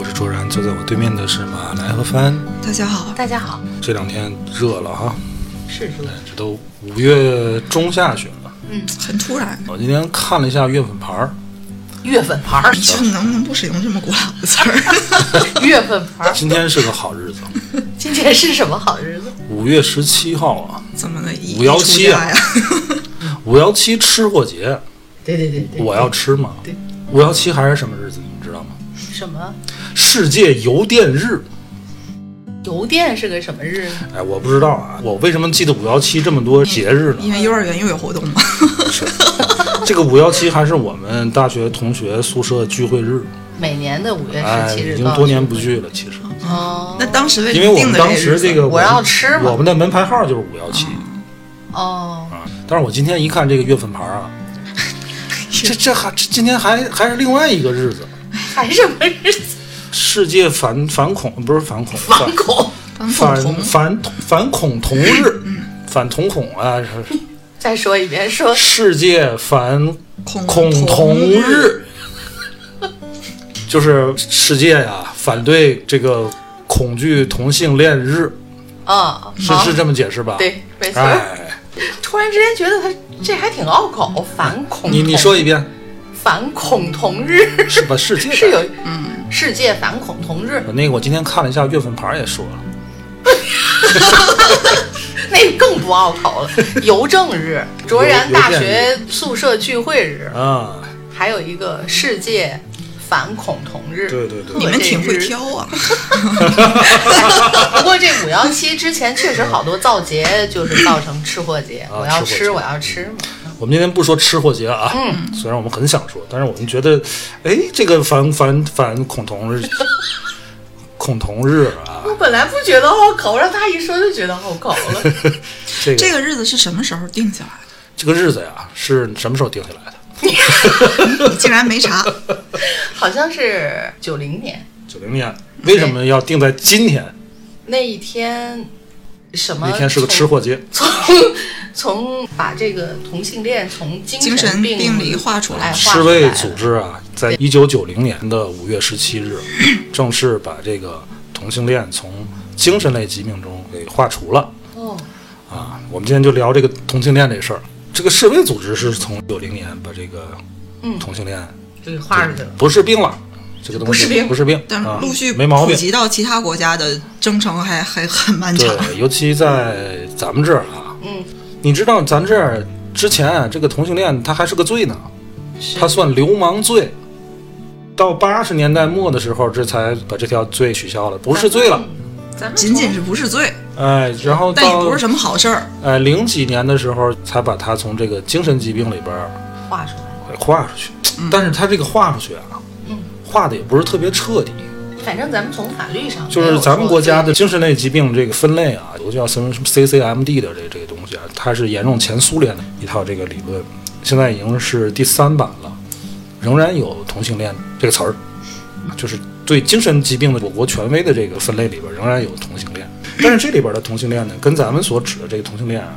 我是卓然，坐在我对面的是马来和帆。大家好，大家好，这两天热了哈，是热，这都五月中下旬了。嗯，很突然。我今天看了一下月份牌儿，月份牌儿你，这能不能不使用这么古老的词儿？月份牌儿，今天是个好日子，今天是什么好日子？五月十七号啊，怎么个一五幺七啊？五幺七吃货节，对对对对，我要吃嘛。对，五幺七还是什么日子，你们知道吗？什么世界邮电日。邮电是个什么日？哎，我不知道啊，我为什么记得五幺七这么多节日呢？因为幼儿园又有活动嘛。是，这个五幺七还是我们大学同学宿舍聚会日，每年的五月哎，十七日，已经多年不。聚了。其实，哦，那当时为什因为么定的我们当时这日子这个我要吃嘛我们的门牌号就是五幺七哦，啊。但是我今天一看这个月份牌啊，这这还这今天还还是另外一个日子，还什么日子？世界反反恐不是反恐反恐。反反反反恐同日，反同孔啊，是。再说一遍，说。世界反恐恐同同日，就是世界呀反对这个恐惧同性恋日，啊，是是这么解释吧？，对，没错。哎，突然之间觉得他这还挺拗口，反恐你你说一遍，反恐同日。是吧？世界是有嗯世界反恐同日，那个我今天看了一下月份牌也说了，那更不拗口了。邮政日、卓然大学宿舍聚会日，啊，还有一个世界反恐同日。对对对你们挺会挑啊。不过这五幺七之前确实好多造节，就是造成吃货节。啊我要吃，我要吃嘛。我们今天不说吃货节啊，嗯，虽然我们很想说，但是我们觉得，哎，这个反反反恐同日，恐同日啊，我本来不觉得拗口，让他一说就觉得好搞了。这个这个日子是什么时候定下来的这个日子呀，是什么时候定下来的？的？你竟然没查？好像是九零年九零年，为什么要定在今天？那一天，什么？那天是个吃货节，从从把这个同性恋从精精神病病里划出来哎世卫组织啊，在一九九零年的五月十七日，正式把这个同性恋从精神类疾病中给划除了哦，啊。我们今天就聊这个同性恋这事儿。这个世卫组织是从九零年把这个嗯同性恋就给划出去了。不是病了，这个东西不是病不是病，但陆续没毛病。普及到其他国家的征程还还很漫长。对，尤其在咱们这儿啊，嗯，你知道咱这儿之前啊，这个同性恋它还是个罪呢，是它算流氓罪。到八十年代末的时候，这才把这条罪取消了，不是罪了。咱们仅仅是不是罪，哎，然后到但也不是什么好事儿。哎零几年的时候，才把它从这个精神疾病里边儿从画出来。给划出去。但是它这个划出去啊，嗯划的也不是特别彻底。反正咱们从法律上就是咱们国家的精神类疾病这个分类啊，有个叫什么什么 CCMD 的这这个东西啊，它是沿用前苏联的一套这个理论，现在已经是第三版了，仍然有同性恋这个词儿，就是对精神疾病的我国权威的这个分类里边仍然有同性恋，但是这里边的同性恋呢，跟咱们所指的这个同性恋啊，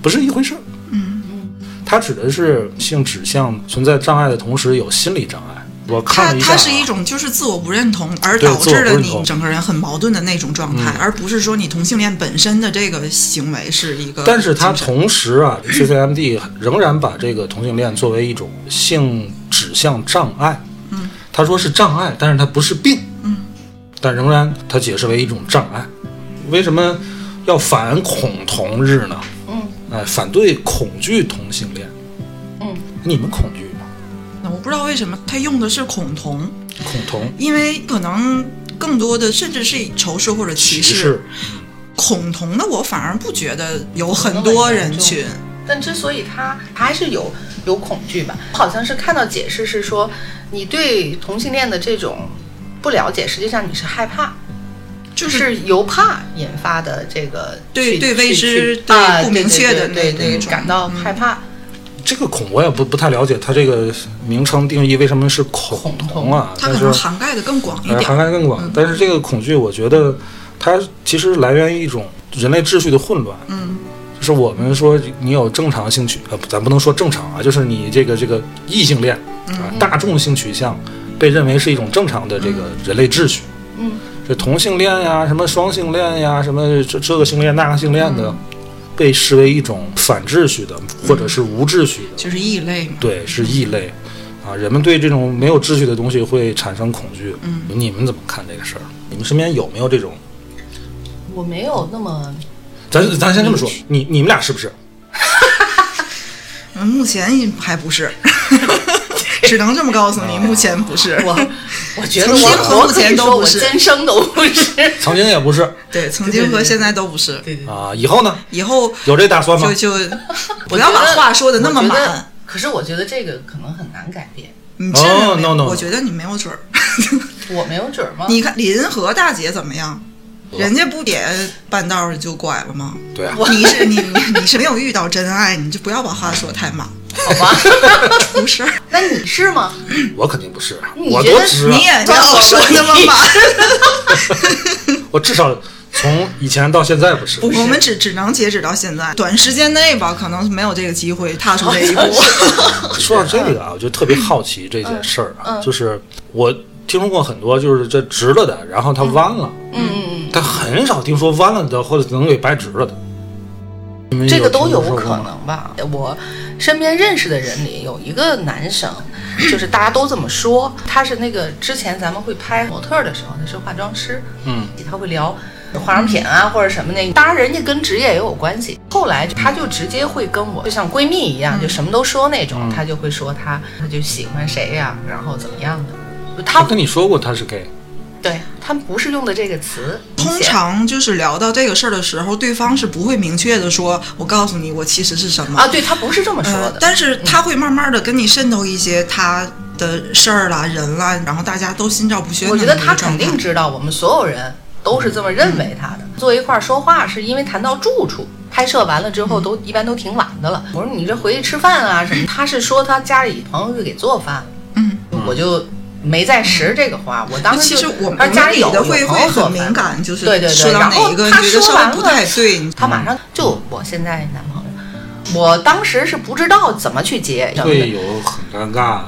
不是一回事儿。嗯嗯，它指的是性指向存在障碍的同时有心理障碍。我看它是一种就是自我不认同而导致了你整个人很矛盾的那种状态，嗯而不是说你同性恋本身的这个行为是一个。但是它同时啊，CCMD 仍然把这个同性恋作为一种性指向障碍。嗯，他说是障碍，但是它不是病。嗯，但仍然它解释为一种障碍。为什么要反恐同日呢？嗯哎，反对恐惧同性恋。嗯，你们恐惧我不知道为什么他用的是恐同，恐同因为可能更多的甚至是仇视或者歧视。视，恐同的我反而不觉得有很多人群，但之所以他他还是有有恐惧吧，好像是看到解释是说，你对同性恋的这种不了解，实际上你是害怕，就是由怕引发的这个对对未知对不明确的对对对那那种感到害怕。这个恐我也不不太了解，它这个名称定义为什么是恐恐同啊？它可能涵盖的更广一呃，点涵。盖更广。但是这个恐惧，我觉得它其实来源于一种人类秩序的混乱。嗯，就是我们说你有正常性取，呃，咱不能说正常啊，就是你这个这个异性恋啊，大众性取向被认为是一种正常的这个人类秩序。嗯，这同性恋呀，什么双性恋呀，什么这这个性恋那个性恋的，被视为一种反秩序的或者是无秩序的。就是异类嘛。对，是异类，啊，人们对这种没有秩序的东西会产生恐惧。嗯，你们怎么看这个事儿？你们身边有没有这种？我没有那么咱咱先这么说，你你们俩是不是？嗯，目前还不是，只能这么告诉你，目前不是。我，我觉得曾经和我我目可以说我前都不是今生都不是。曾经也不是 对，曾经和现在都不是。对对，啊，以后呢？以后有这打算吗就？就 不要把话说的那么满。可是我觉得这个可能很难改变。你真的哦没有 no, no, no 我觉得你没有准儿。我没有准儿吗？你看林和大姐怎么样？人家不也半道儿就拐了吗？对啊，你是你你你是没有遇到真爱，你就不要把话说太满，好吧，出事儿。那你是吗？我肯定不是，我觉得多直啊你！也不要说那么满。我至少从以前到现在不是。不，我们只只能截止到现在，短时间内吧，可能没有这个机会踏出这一步。说到这个啊，我就特别好奇这件事儿啊，就是我听说过很多，就是这直了的，然后它弯了，嗯嗯嗯，但很少听说弯了的或者能给掰直了的。这个都有可能吧。我身边认识的人里有一个男生，就是大家都这么说，他是那个之前咱们会拍模特儿的时候，他是化妆师，嗯，他会聊化妆品啊或者什么的，当然人家跟职业也有关系。后来他就直接会跟我，就像闺蜜一样，就什么都说那种，他就会说他他就喜欢谁呀、然后怎么样的。他他跟你说过他是 gay，对。他们不是用的这个词，通常就是聊到这个事儿的时候，对方是不会明确的说“我告诉你，我其实是什么”啊，对他不是这么说呃的，，但是他会慢慢的跟你渗透一些他的事儿啦、人啦，然后大家都心照不宣我觉得他肯定知道，我们所有人都是这么认为他的。坐一块儿说话，是因为谈到住处。拍摄完了之后，都一般都挺晚的了。我说你这回去吃饭啊什么？他是说他家里朋友会给做饭，嗯，我就没在实这个话。我当时就其实我们家里有的会会很敏感，就是对对对然后他说完了太对，你他马上就我现在男朋友，我当时是不知道怎么去接，会有很尴尬的。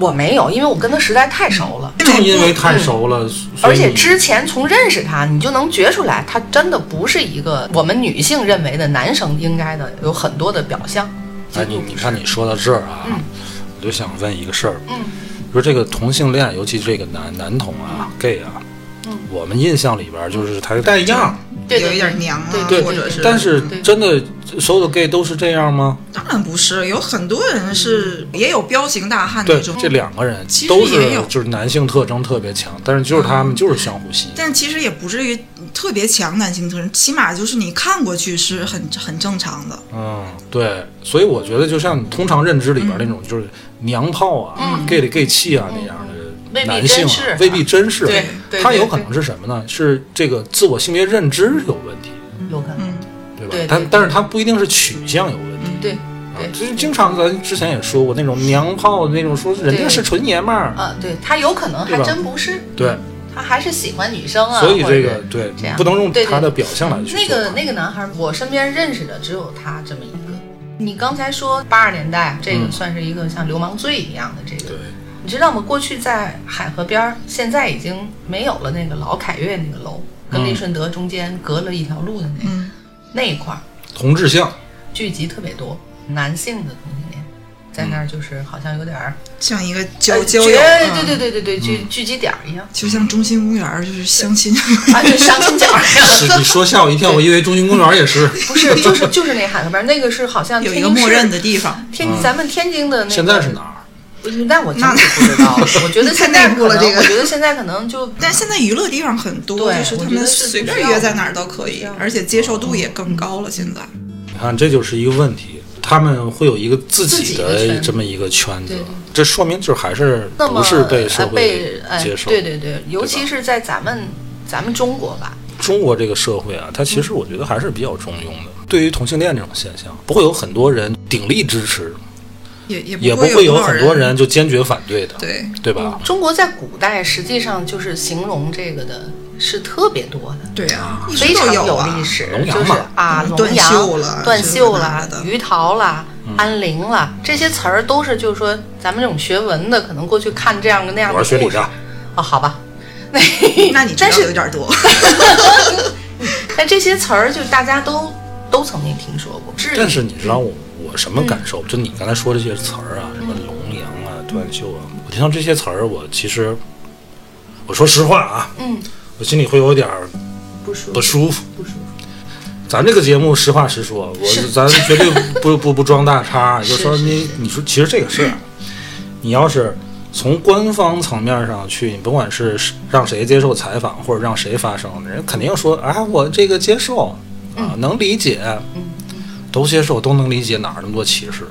我没有，因为我跟他实在太熟了。正因为太熟了，而且之前从认识他，你就能觉出来，他真的不是一个我们女性认为的男生应该的有很多的表象。哎，你你看你说到这儿啊，我就想问一个事儿，嗯，说这个同性恋，尤其这个男男同啊、gay 啊，嗯我们印象里边就是他带样，对对有一点娘啊，对对或者是，但是真的所有的 gay 都是这样吗？当然不是，有很多人是也有彪形大汉对那种，，这两个人其实都是也有就是男性特征特别强，但是就是他们就是相互吸引。但其实也不至于特别强男性特征，起码就是你看过去是很很正常的。嗯，对，所以我觉得就像通常认知里边那种就是娘炮啊、gay 里 gay 气啊那样的男性啊，未必真是。他有可能是什么呢？是这个自我性别认知有问题，有可能，嗯，对吧？对对对。但但是他不一定是取向有问题。对啊对，就是经常咱之前也说过那种娘炮那种，说人家是纯爷们儿，啊，对他有可能还真不是，对，他还是喜欢女生啊。所以这个对这样。不能用他的表象来去那个那个男孩，我身边认识的只有他这么一个。你刚才说八十年代，这个嗯算是一个像流氓罪一样的这个对，你知道吗？过去在海河边儿，现在已经没有了那个老凯悦那个楼，跟嗯。利顺德中间隔了一条路的那个、嗯。那一块儿，同志巷，聚集特别多男性的同在那儿就是好像有点儿像一个呃交交绝友，啊对对对对对，聚聚集点儿一样，就像中心公园儿就是相亲，啊，就相亲角儿一样。是你说吓我一跳，我以为中心公园也是。不是，就是就是那海河边儿，那个是好像有一个默认的地方。天咱们天津的那个现在是哪儿？那我真的不知道，我觉得现在太内部了可能这个我觉得现在可能就但现在娱乐地方很多，对就是他们随便约在哪儿都可以，而且接受度也更高了。现在你看，这就是一个问题。他们会有一个自自己己的这么一个圈子对对，这说明就是还是不是被社会哎接受。对对对，尤其是在咱们咱们中国吧，中国这个社会啊，它其实我觉得还是比较中庸的。对于同性恋这种现象，不会有很多人鼎力支持，也也也不会会有很多人就坚决反对的，对。对吧？中国在古代实际上就是形容这个的是特别多的。对啊，非常都啊历史，就是龙阳啊，龙阳断袖啦鱼桃啦、嗯安陵啦，这些词儿都是就是说咱们这种学文的，可能过去看这样的那样的故事我是学理的，哦，好吧。那那你知道但是有点多。但这些词儿就大家都都曾经听说过。但是你知道我我什么感受？就你刚才说这些词儿啊，什么龙阳啊、断袖啊，我听到这些词儿，我其实我说实话啊，嗯，我心里会有点儿不舒服，不舒服。咱这个节目实话实说，我咱 绝对不不不装大叉，就是说你你说其实这个事儿，你要是从官方层面上去，你甭管是让谁接受采访或者让谁发声，人肯定说啊，我这个接受啊，能理解，都接受，都能理解，哪儿那么多歧视？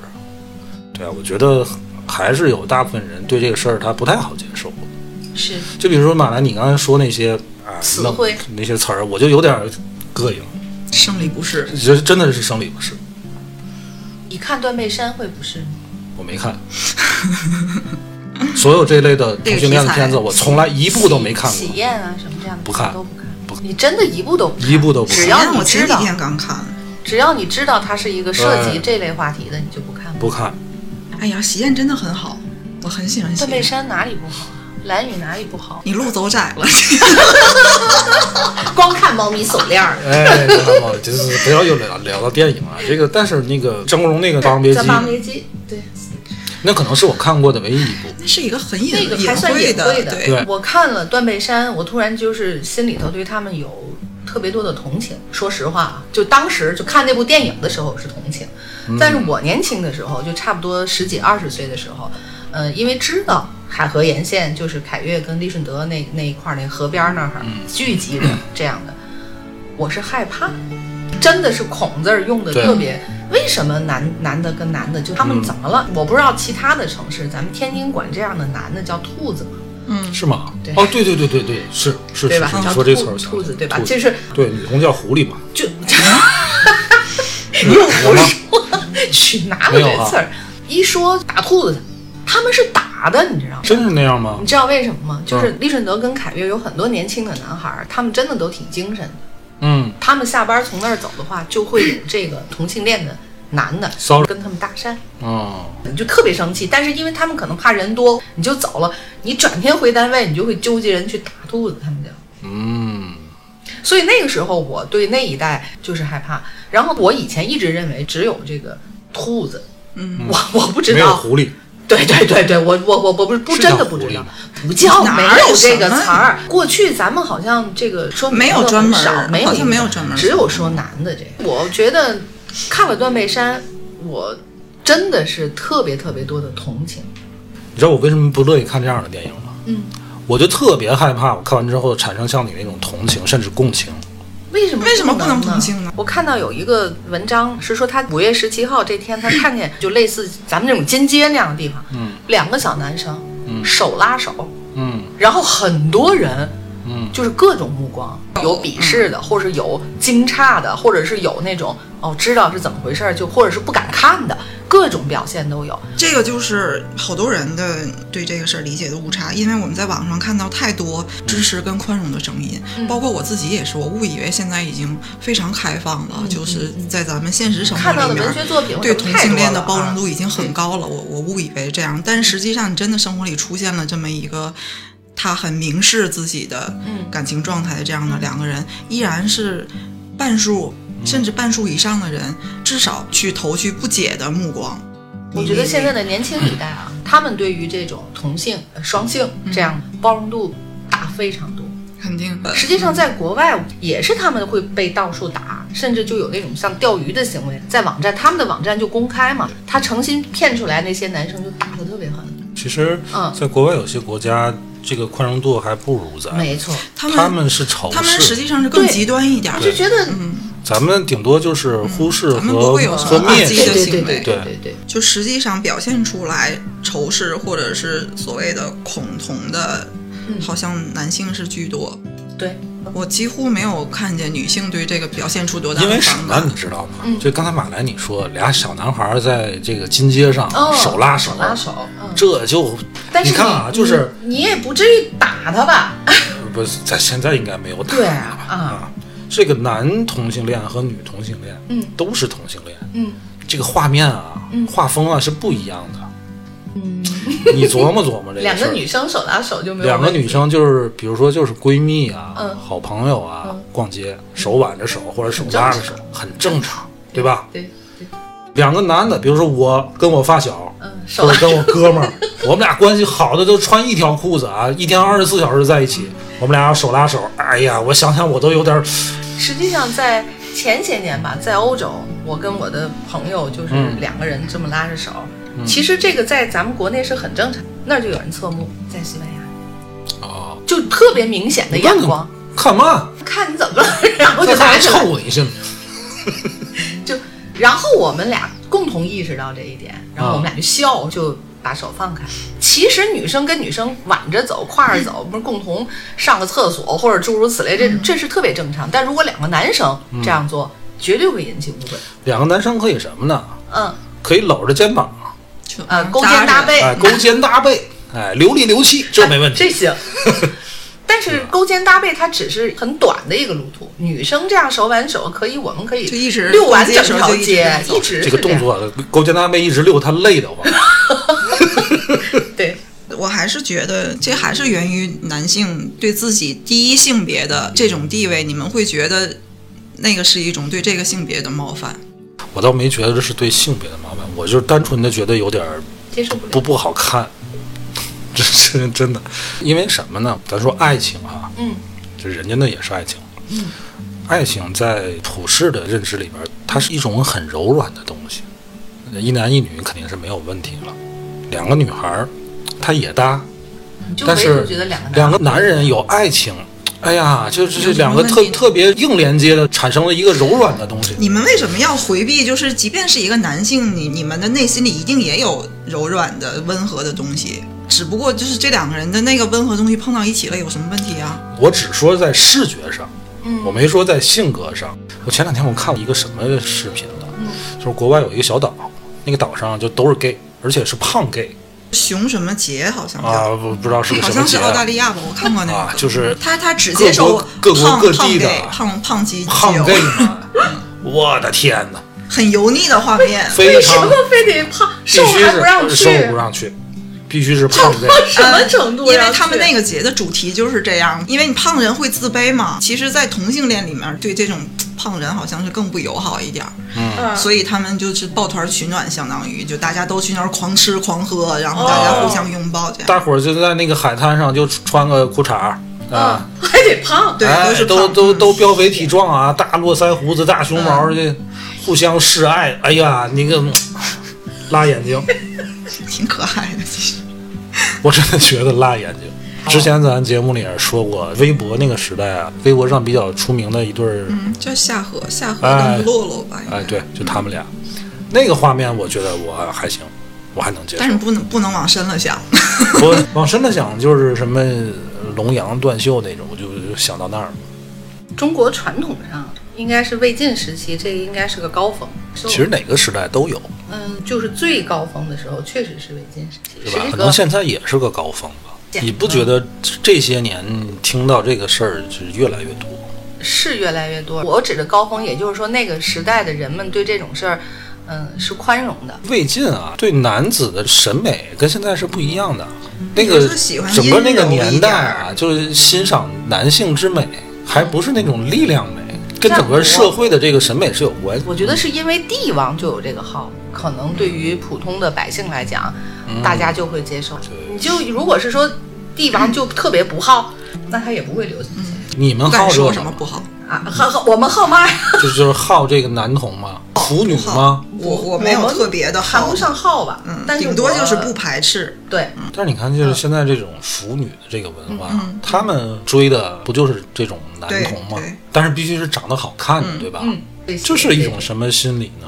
对啊，我觉得还是有大部分人对这个事儿他不太好接受。是就比如说马兰，你刚才说那些词汇那些词儿，我就有点膈应。生理不适，觉得真的是生理不适，你看断背山会不适吗？我没看。所有这类的同性恋的片子，我从来一部都没看过，喜宴啊什么这样的不看都不看。不你真的一部都不看一部都不看只要你我前几知道，天刚看。只要你知道它是一个涉及这类话题的，你就不看。不看。哎呀，喜宴真的很好，我很喜欢喜断背。山哪里不好？蓝雨哪里不好？你路走窄了，光看猫咪手链儿，哎，好好就是不要又聊聊到电影了，这个但是那个张国荣那个《霸王别姬在》，霸王别姬，对，那可能是我看过的唯一一部。那是一个很隐那个还算隐晦的。对对我看了断背山，我突然就是心里头对他们有特别多的同情。说实话啊，就当时就看那部电影的时候是同情，但是我年轻的时候，就差不多十几二十岁的时候，呃，因为知道海河沿线就是凯越跟利顺德那那一块儿那河边儿那儿聚集着这样的，我是害怕。真的是“恐”字儿用的特别，为什么男男的跟男的就他们怎么了？我不知道其他的城市，咱们天津管这样的男的叫兔子嗯，是吗？对哦，对对对对对，是是是，对吧？你叫说这词儿，兔兔子对吧？兔就是对女同叫狐狸嘛？就又不说 去哪有这词儿？一说打兔子，他们是打的，你知道吗？真是那样吗你？知道为什么吗？就是嗯利顺德跟凯越有很多年轻的男孩儿，他们真的都挺精神的。嗯，他们下班从那儿走的话，就会有这个同性恋的男的骚扰跟他们搭讪。哦，你就特别生气，但是因为他们可能怕人多，你就走了。你转天回单位，你就会纠集人去打兔子，他们就。嗯，所以那个时候，我对那一代就是害怕。然后我以前一直认为只有这个兔子，嗯，我我不知没有道，狐狸，对对对对，我我我我不是不真的不知道，不叫哪没有有这个词儿。过去咱们好像这个说没有专门很少，没有好像没有专门只有说男的这个。我觉得看了断背山，我真的是特别特别多的同情。你知道我为什么不乐意看这样的电影吗？嗯，我就特别害怕，我看完之后产生像你那种同情甚至共情。为什么为什么不能同性呢？我看到有一个文章是说，他五月十七号这天，他看见就类似咱们这种金街那样的地方，嗯，两个小男生，手拉手，嗯。然后很多人，嗯，就是各种目光，有鄙视的，或者是有惊诧的，或者是有那种哦知道是怎么回事儿，就或者是不敢看的，各种表现都有。这个就是好多人的对这个事儿理解的误差，因为我们在网上看到太多支持跟宽容的声音，嗯包括我自己也是，我误以为现在已经非常开放了，就是在咱们现实生活嗯看到的里面文学作品对同性恋的包容度。已经很高了，我我误以为这样，但实际上你真的生活里出现了这么一个。他很明示自己的嗯感情状态的这样的两个人，依然是半数甚至半数以上的人，至少去投去不解的目光。我觉得现在的年轻一代啊，他们对于这种同性、呃双性这样包容度大非常多。肯定的，实际上，在国外也是他们会被到处打，甚至就有那种像钓鱼的行为，在网站他们的网站就公开嘛，他诚心骗出来那些男生就打的特别狠。其实嗯，在国外有些国家，这个宽容度还不如咱。没错，他们他们是仇他们实，际上是更对极端一点儿我就觉得咱们顶多就是忽视咱们和不会有什么的。行为对对对对对对，就实际上表现出来仇视或者是所谓的恐同的，嗯好像男性是居多。对，我几乎没有看见女性对这个表现出多大的因为什么你知道吗？就刚才马来你说俩小男孩在这个金街上哦，手拉手，拉手，嗯。这就但是你看啊，就是你你也不至于打他吧？不是在现在应该没有打对啊，这个男同性恋和女同性恋，嗯，都是同性恋，嗯。这个画面啊，画风啊是不一样的。嗯，你琢磨琢磨这个 两个女生手拉手就没有两个女生就是，比如说就是闺蜜啊，嗯。好朋友啊，嗯。逛街手挽着手或者手拉着手，很正常，对。吧？对对，两个男的，比如说我跟我发小，或者跟我哥们儿，我们俩关系好的都穿一条裤子啊，一天二十四小时在一起，我们俩要手拉手，哎呀，我想想我都有点儿，实际上在前些年吧，在欧洲，我跟我的朋友就是嗯两个人这么拉着手。其实这个在咱们国内是很正常，那儿就有人侧目，在西班牙哦，就特别明显的眼光，看嘛，看你怎么了，然后就还。臭你信吗？就然后我们俩共同意识到这一点，然后我们俩就笑，就把手放开。其实女生跟女生挽着走、挎着走，不是共同上个厕所或者诸如此类，这这是特别正常。但如果两个男生这样做，绝对会引起误会。两个男生可以什么呢？嗯，可以搂着肩膀，就呃，勾肩搭背，哎，勾肩搭背，哎，流里流气，这没问题。这行。但是勾肩搭背它只是很短的一个路途，女生这样手挽手可以，我们可以就一直遛完整条街一直这个动作勾肩搭背一直遛，她累得慌。对。我还是觉得这还是源于男性对自己第一性别的这种地位，你们会觉得那个是一种对这个性别的冒犯。我倒没觉得这是对性别的冒犯，我就是单纯的觉得有点儿接受不了。不不好看，这是真的。因为什么呢？咱说爱情啊，嗯，这人家那也是爱情。嗯，爱情在普世的认知里边，它是一种很柔软的东西。一男一女肯定是没有问题了，两个女孩儿，她也搭，但是两个男人有爱情，哎呀，就是这两个特特别硬连接的，产生了一个柔软的东西。你们为什么要回避？就是即便是一个男性，你你们的内心里一定也有柔软的、温和的东西，只不过就是这两个人的那个温和东西碰到一起了，有什么问题啊？我只说在视觉上，嗯我没说在性格上。我前两天我看了一个什么视频呢？嗯就是国外有一个小岛，那个岛上就都是 gay，而且是胖 gay 熊什么节好像，啊，不不知道是什么节像是澳大利亚吧？我看过那个，啊，就是他他只接受各国胖胖各地的胖胖鸡胖基友 gay。我的天哪，很油腻的画面。非常为什么非得胖瘦还不让去？瘦不让去，必须是胖 gay。什么程度因？为他们那个节的主题就是这样，因为你胖人会自卑嘛。其实，在同性恋里面，对这种胖人好像是更不友好一点儿，嗯所以他们就是抱团取暖，相当于就大家都去那儿狂吃狂喝，然后大家互相拥抱这样。大伙儿就在那个海滩上就穿个裤衩儿啊，嗯，还得胖。对，哎都是都都都膘肥体壮啊，大络腮胡子、大熊毛这互相示爱。哎呀，那个嗯辣眼睛，挺可爱的，其实。我真的觉得辣眼睛。之前咱节目里也说过，微博那个时代啊，微博上比较出名的一对儿，嗯，叫夏荷，夏荷哎跟洛洛吧，哎，对，就他们俩，那个画面我觉得我还行，我还能接受但。是不能不能往深了想。我往深了想，就是什么龙阳断袖那种，我就就想到那儿了。中国传统上应该是魏晋时期，这应该是个高峰。其实哪个时代都有，嗯，就是最高峰的时候，确实是魏晋时期，是吧？可能现在也是个高峰吧。对你不觉得这些年听到这个事儿是越来越多？是越来越多。我指的高峰，也就是说那个时代的人们对这种事儿，嗯，是宽容的。魏晋啊，对男子的审美跟现在是不一样的。那个整个那个年代啊，就是欣赏男性之美，还不是那种力量美，跟整个社会的这个审美是有关系。我觉得是因为帝王就有这个号，可能对于普通的百姓来讲，大家就会接受。你就如果是说帝王就特别不好，那他也不会留下你们好？什么不好。啊。好好，我们好嘛呀？就就是好这个男童吗？腐女吗？我我没有特别的好谈不，上好吧，嗯，但顶多就是不排斥。对。但是你看，就是现在这种腐女的这个文化，嗯他们追的不就是这种男童吗？但是必须是长得好看的，对吧？嗯，这是一种什么心理呢？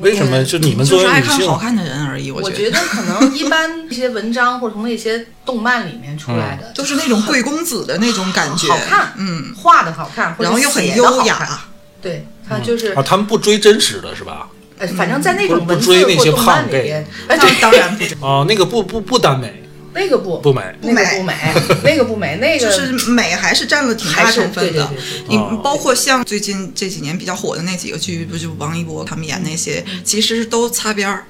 为什么？就你们就是爱看作为女性，好看的人而已。我觉觉得可能一般一些文章或者从那些动漫里面出来的，都是那种贵公子的那种感觉，好看，嗯，画的好看，然后又很。优雅。对，他就是啊，他们不追真实的是吧？呃，反正在那种不文字追那些或动漫胖里边哎，当，当然不追，哦，那个不不不耽美，那个不不美那个不美，那个不美，那个就是美还是占了挺大成分的。你哦包括像最近这几年比较火的那几个剧，不就王一博他们演那些，其实都擦边儿。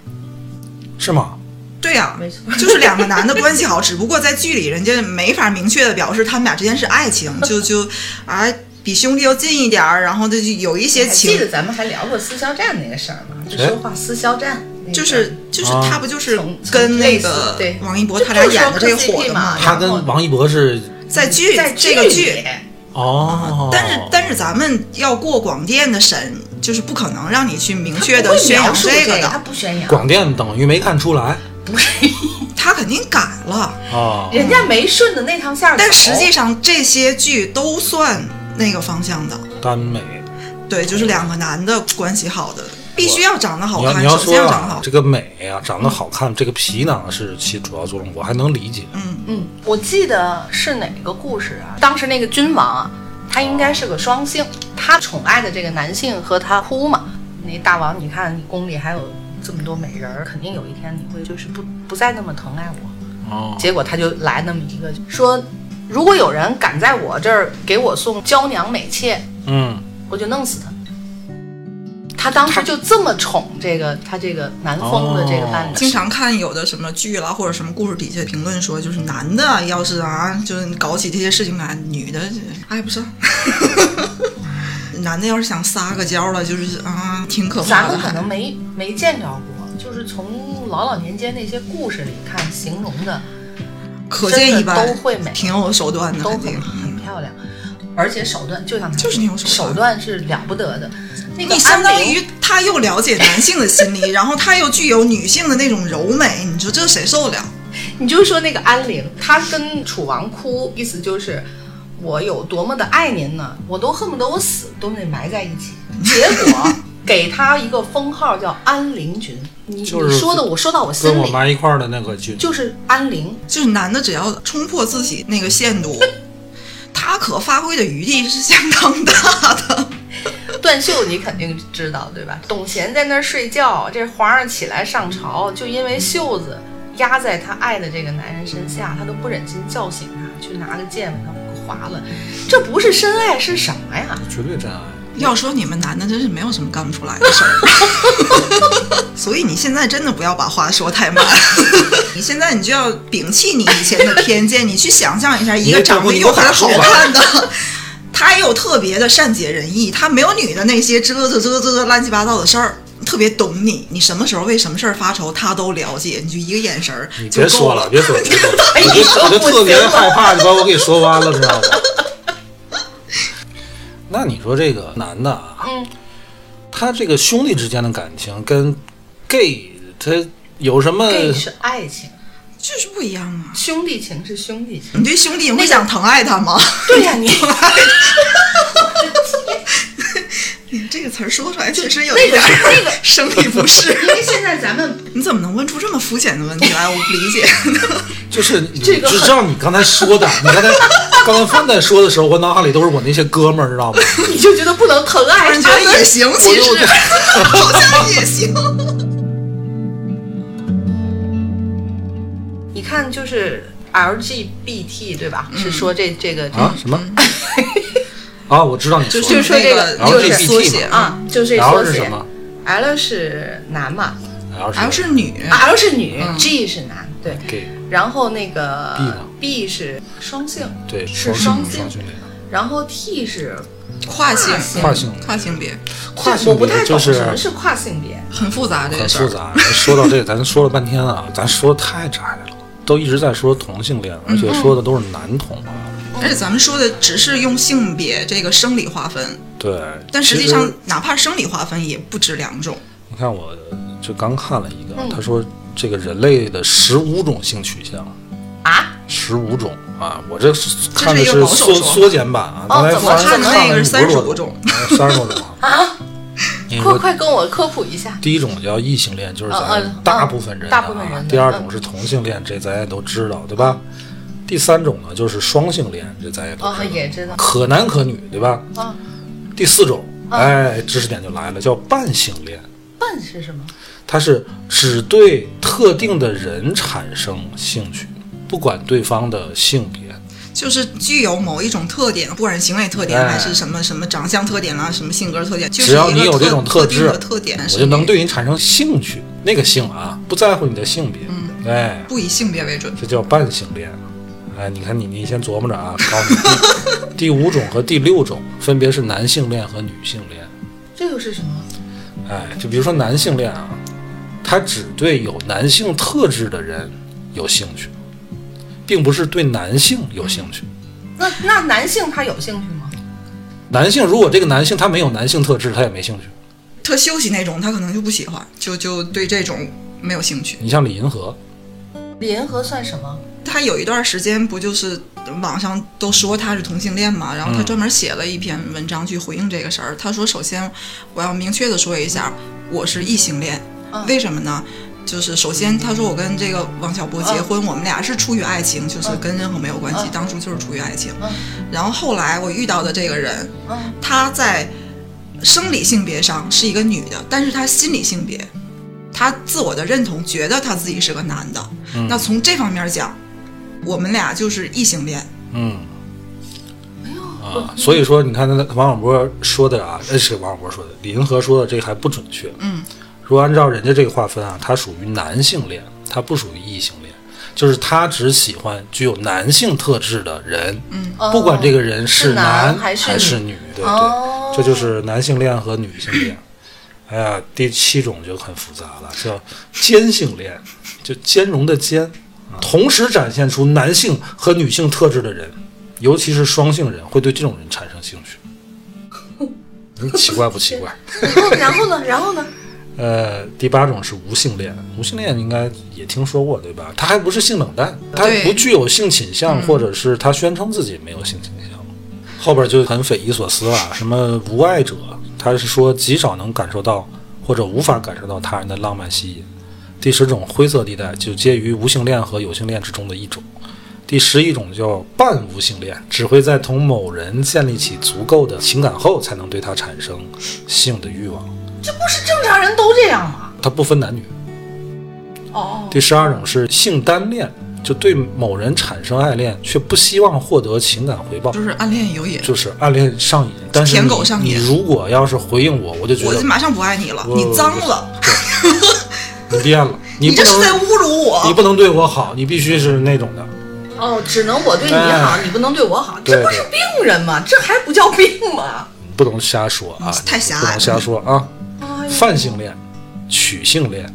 是吗？对呀、没错 就是两个男的关系好，只不过在剧里人家没法明确的表示他们俩之间是爱情，就就啊比兄弟要近一点儿，然后就有一些情记情得，咱们还聊过私交战那个事儿吗？就哎说话私交战，那个就是就是啊他不就是跟那个对王一博他俩演的这个火的嘛他跟王一博是在剧在这个剧哦，但是但是咱们要过广电的审，就是不可能让你去明确的宣扬这个的他，不宣扬，广电等于没看出来不是 他肯定改了。啊。人家没顺着那趟线儿。但实际上这些剧都算那个方向的，耽美，对，就是两个男的关系好的，必须要长得好看，首先说啊要长得好，这个美啊，长得好看，这个皮囊是起主要作用，我还能理解。嗯，嗯，我记得是哪个故事啊？当时那个君王啊，他应该是个双性，他宠爱的这个男性和他哭嘛。那大王，你看你宫里还有这么多美人儿，肯定有一天你会就是不不再那么疼爱我。哦，结果他就来那么一个说，如果有人敢在我这儿给我送娇娘美妾，嗯，我就弄死他。他当时就这么宠这个他这个男方的这个伴侣，经常看有的什么剧啦或者什么故事底下评论说，就是男的要是啊，就是搞起这些事情来，女的爱不上。男的要是想撒个娇了，就是啊，挺可怕的。咱们可能没没见着过，就是从老老年间那些故事里看形容的，可见一般，都会美挺有手段的，都很。很漂亮，而且手段就像他就是说那种手段手段是了不得的。那个你相当于他又了解男性的心理，然后他又具有女性的那种柔美，你说这谁受得了？你就说那个安陵，她跟楚王哭，意思就是我有多么的爱您呢，我都恨不得我死都得埋在一起。结果给他一个封号叫安陵君，你就是你说的我说到我心里跟我里，埋一块儿的那个君就是安陵。就是男的只要冲破自己那个限度，他可发挥的余地是相当大的。段秀你肯定知道对吧？董贤在那儿睡觉，这皇上起来上朝，就因为袖子压在他爱的这个男人身下，他都不忍心叫醒他，去拿个剑把他划了。这不是深爱是什么呀？绝对真爱。要说你们男的真是没有什么干不出来的事儿，所以你现在真的不要把话说太满。你现在你就要摒弃你以前的偏见，你去想象一下，一个长得又很好看的，他又特别的善解人意，他没有女的那些啧啧啧啧乱七八糟的事儿。特别懂你，你什么时候为什么事儿发愁，他都了解，你就一个眼神儿你就够了别说了，。别说了，别说了，哎我就我就特别害怕你把我给说弯了，知道吗？那你说这个男的啊，嗯，他这个兄弟之间的感情跟 gay 他有什么？gay 是爱情，就是不一样啊！兄弟情是兄弟情。你对兄弟会想疼爱他吗？对呀、你 你这个词儿说出来确实有一点儿那个生理不适。因为现在咱们你怎么能问出这么肤浅的问题来？我不理解。就是你这个只知道你刚才说的，你刚才 刚才范在说的时候，我脑海里都是我那些哥们儿，知道吗？你就觉得不能疼爱觉得也行，其实 好像也行。你看，就是 LGBT 对吧？是说这这个这啊？什么？啊，我知道你说的就是说这个那就是缩写啊，就这然后缩写是什么 L 是男嘛，L 是女，，L 是女、嗯 g 是男，对。然后那个 B 呢 B 是双性，对，是双双性双性恋，然后 T 是跨性，跨性跨性别跨性我不太懂别就是什么是跨性别。很复杂，这个事儿。很复杂。说到这个，咱说了半天啊，咱说的太窄了，都一直在说同性恋，而且说的都是男同啊。而且咱们说的只是用性别这个生理划分，对，但实际其上哪怕生理划分也不止两种。你看，我就刚看了一个，嗯他说这个人类的十五种性取向，啊，十五种啊，我这是看的是缩缩减版啊，哦刚才怎么反正看的那个是看了五十多35种？三十多种啊，快快跟我科普一下。第一种叫异性恋，就是嗯咱嗯。大部分人大部分人第二种是同性恋，这咱也都知道，对吧？第三种呢就是双性恋，这咱也都哦知道，，也知道。可男可女，对吧？啊，第四种，嗯。哎，知识点就来了，叫半性恋，半是什么？它是只对特定的人产生兴趣，不管对方的性别。就是具有某一种特点，不管是行为特点哎还是什么什么长相特点啦、什么性格特点，就是只要你有这种特质，定的特点，我就能对你产生兴趣。那个性啊，不在乎你的性别，嗯哎，不以性别为准。这叫半性恋。哎，你看你你先琢磨着啊，告诉你第第五种和第六种分别是男性恋和女性恋。这又是什么？哎，就比如说男性恋啊，他只对有男性特质的人有兴趣，并不是对男性有兴趣。那那男性他有兴趣吗？男性如果这个男性他没有男性特质，他也没兴趣。特休息那种，他可能就不喜欢，就就对这种没有兴趣。你像李银河，李银河算什么？他有一段时间不就是网上都说他是同性恋嘛，然后他嗯专门写了一篇文章去回应这个事儿。他说，首先我要明确的说一下，我是异性恋，嗯为什么呢？就是首先，他说我跟这个王小波结婚，我们俩是出于爱情，就是跟任何没有关系，嗯当初就是出于爱情。嗯然后后来我遇到的这个人，嗯他在生理性别上是一个女的，但是他心理性别，他自我的认同觉得他自己是个男的。嗯那从这方面讲，我们俩就是异性恋。嗯没有啊，所以说你看那王小波说的啊，那是王小波说的，李银河说的这还不准确。嗯，如果按照人家这个划分啊，他属于男性恋，他不属于异性恋，就是他只喜欢具有男性特质的人，嗯，不管这个人是男男还是是女女，对对，哦这就是男性恋和女性恋。哎呀，第七种就很复杂了，叫兼性恋，就兼容的兼，啊同时展现出男性和女性特质的人，尤其是双性人，会对这种人产生兴趣。你 奇怪不奇怪？然后然后呢？然后呢？呃，第八种是无性恋，无性恋应该也听说过对吧？他还不是性冷淡，他不具有性倾向，或者是他宣称自己没有性倾向。后边就很匪夷所思了，什么无爱者，他是说极少能感受到或者无法感受到他人的浪漫吸引。第十种灰色地带就介于无性恋和有性恋之中的一种。第十一种叫半无性恋，只会在同某人建立起足够的情感后，才能对他产生性的欲望。这不是正常人都这样吗？他不分男女。哦，第十二种是性单恋，就对某人产生爱恋，却不希望获得情感回报，就是暗恋有瘾，就是暗恋上瘾。但是舔狗上瘾你如果要是回应我，我就觉得我就马上不爱你了，你脏了，你变了，你你这是在侮辱我。你不能对我好，你必须是那种的。哦，只能我对你好，哎你不能对我好，这不是病人吗？这还不叫病吗？不能瞎说啊，太狭隘了不能瞎说啊。泛性恋、曲性恋，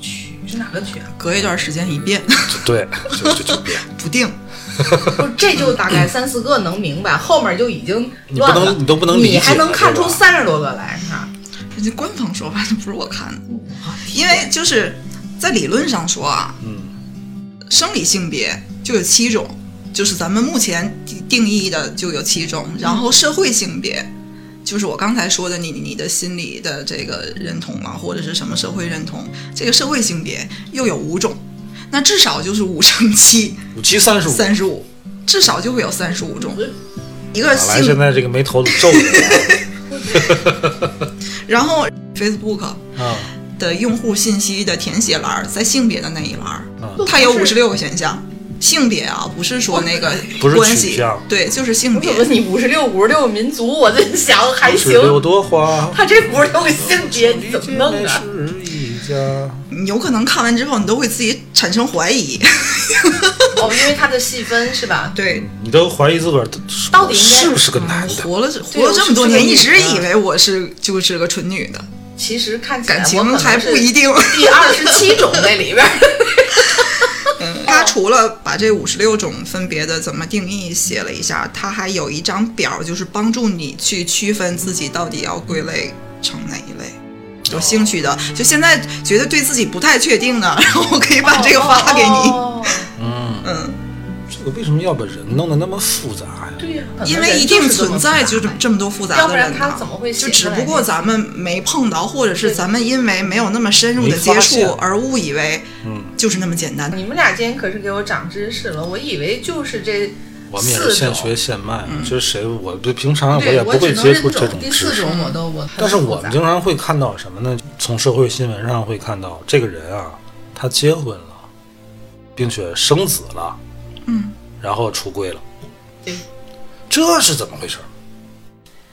曲是哪个曲啊？隔一段时间一变，对，就就就变。不定。不是，这就大概三四个能明白，后面就已经你不乱你都不能理解你还能看出三十多个来是吧？这官方说法，这不是我看的，因为就是在理论上说啊，嗯，生理性别就有七种，就是咱们目前定定义的就有七种，然后社会性别。就是我刚才说的你，你的心理的这个认同啊，或者是什么社会认同，这个社会性别又有五种，那至少就是五乘七，五七三十五。三十五，至少就会有三十五种。一个性现在这个眉头皱的 然后 Facebook 啊？的用户信息的填写栏儿，在性别的那一栏它有五十六个选项。性别啊，不是说那个不是关系取向，对，就是性别我怎。么你五十六五十六个民族，我在想还十行，六朵花，他这五十六个性别你怎么弄的？是一家。你有可能看完之后，你都会自己产生怀疑。哦，因为他的细分是吧？对，你都怀疑自个儿到底应该是不是个男的？活了活了这么多年，一直以为我是就是个纯女的，其实看起来感情还不一定。第二十七种那里边 儿。他除了把这五十六种分别的怎么定义写了一下，他还有一张表，就是帮助你去区分自己到底要归类成哪一类。有兴趣的，就现在觉得对自己不太确定的，然后我可以把这个发给你。哦嗯，嗯，这个为什么要把人弄得那么复杂呀？对呀、因为一定存在就这这么多复杂要不然的人呢他怎么会就只不过咱们没碰到，或者是咱们因为没有那么深入的接触而误以为嗯，就是那么简单。你们俩今天可是给我长知识了，我以为就是这我们也是现学现卖，就是谁我这平常我也不会接触这认种知识。但是我们经常会看到什么呢？从社会新闻上会看到这个人啊，他结婚了，并且生子了，嗯，然后出柜了，对这是怎么回事？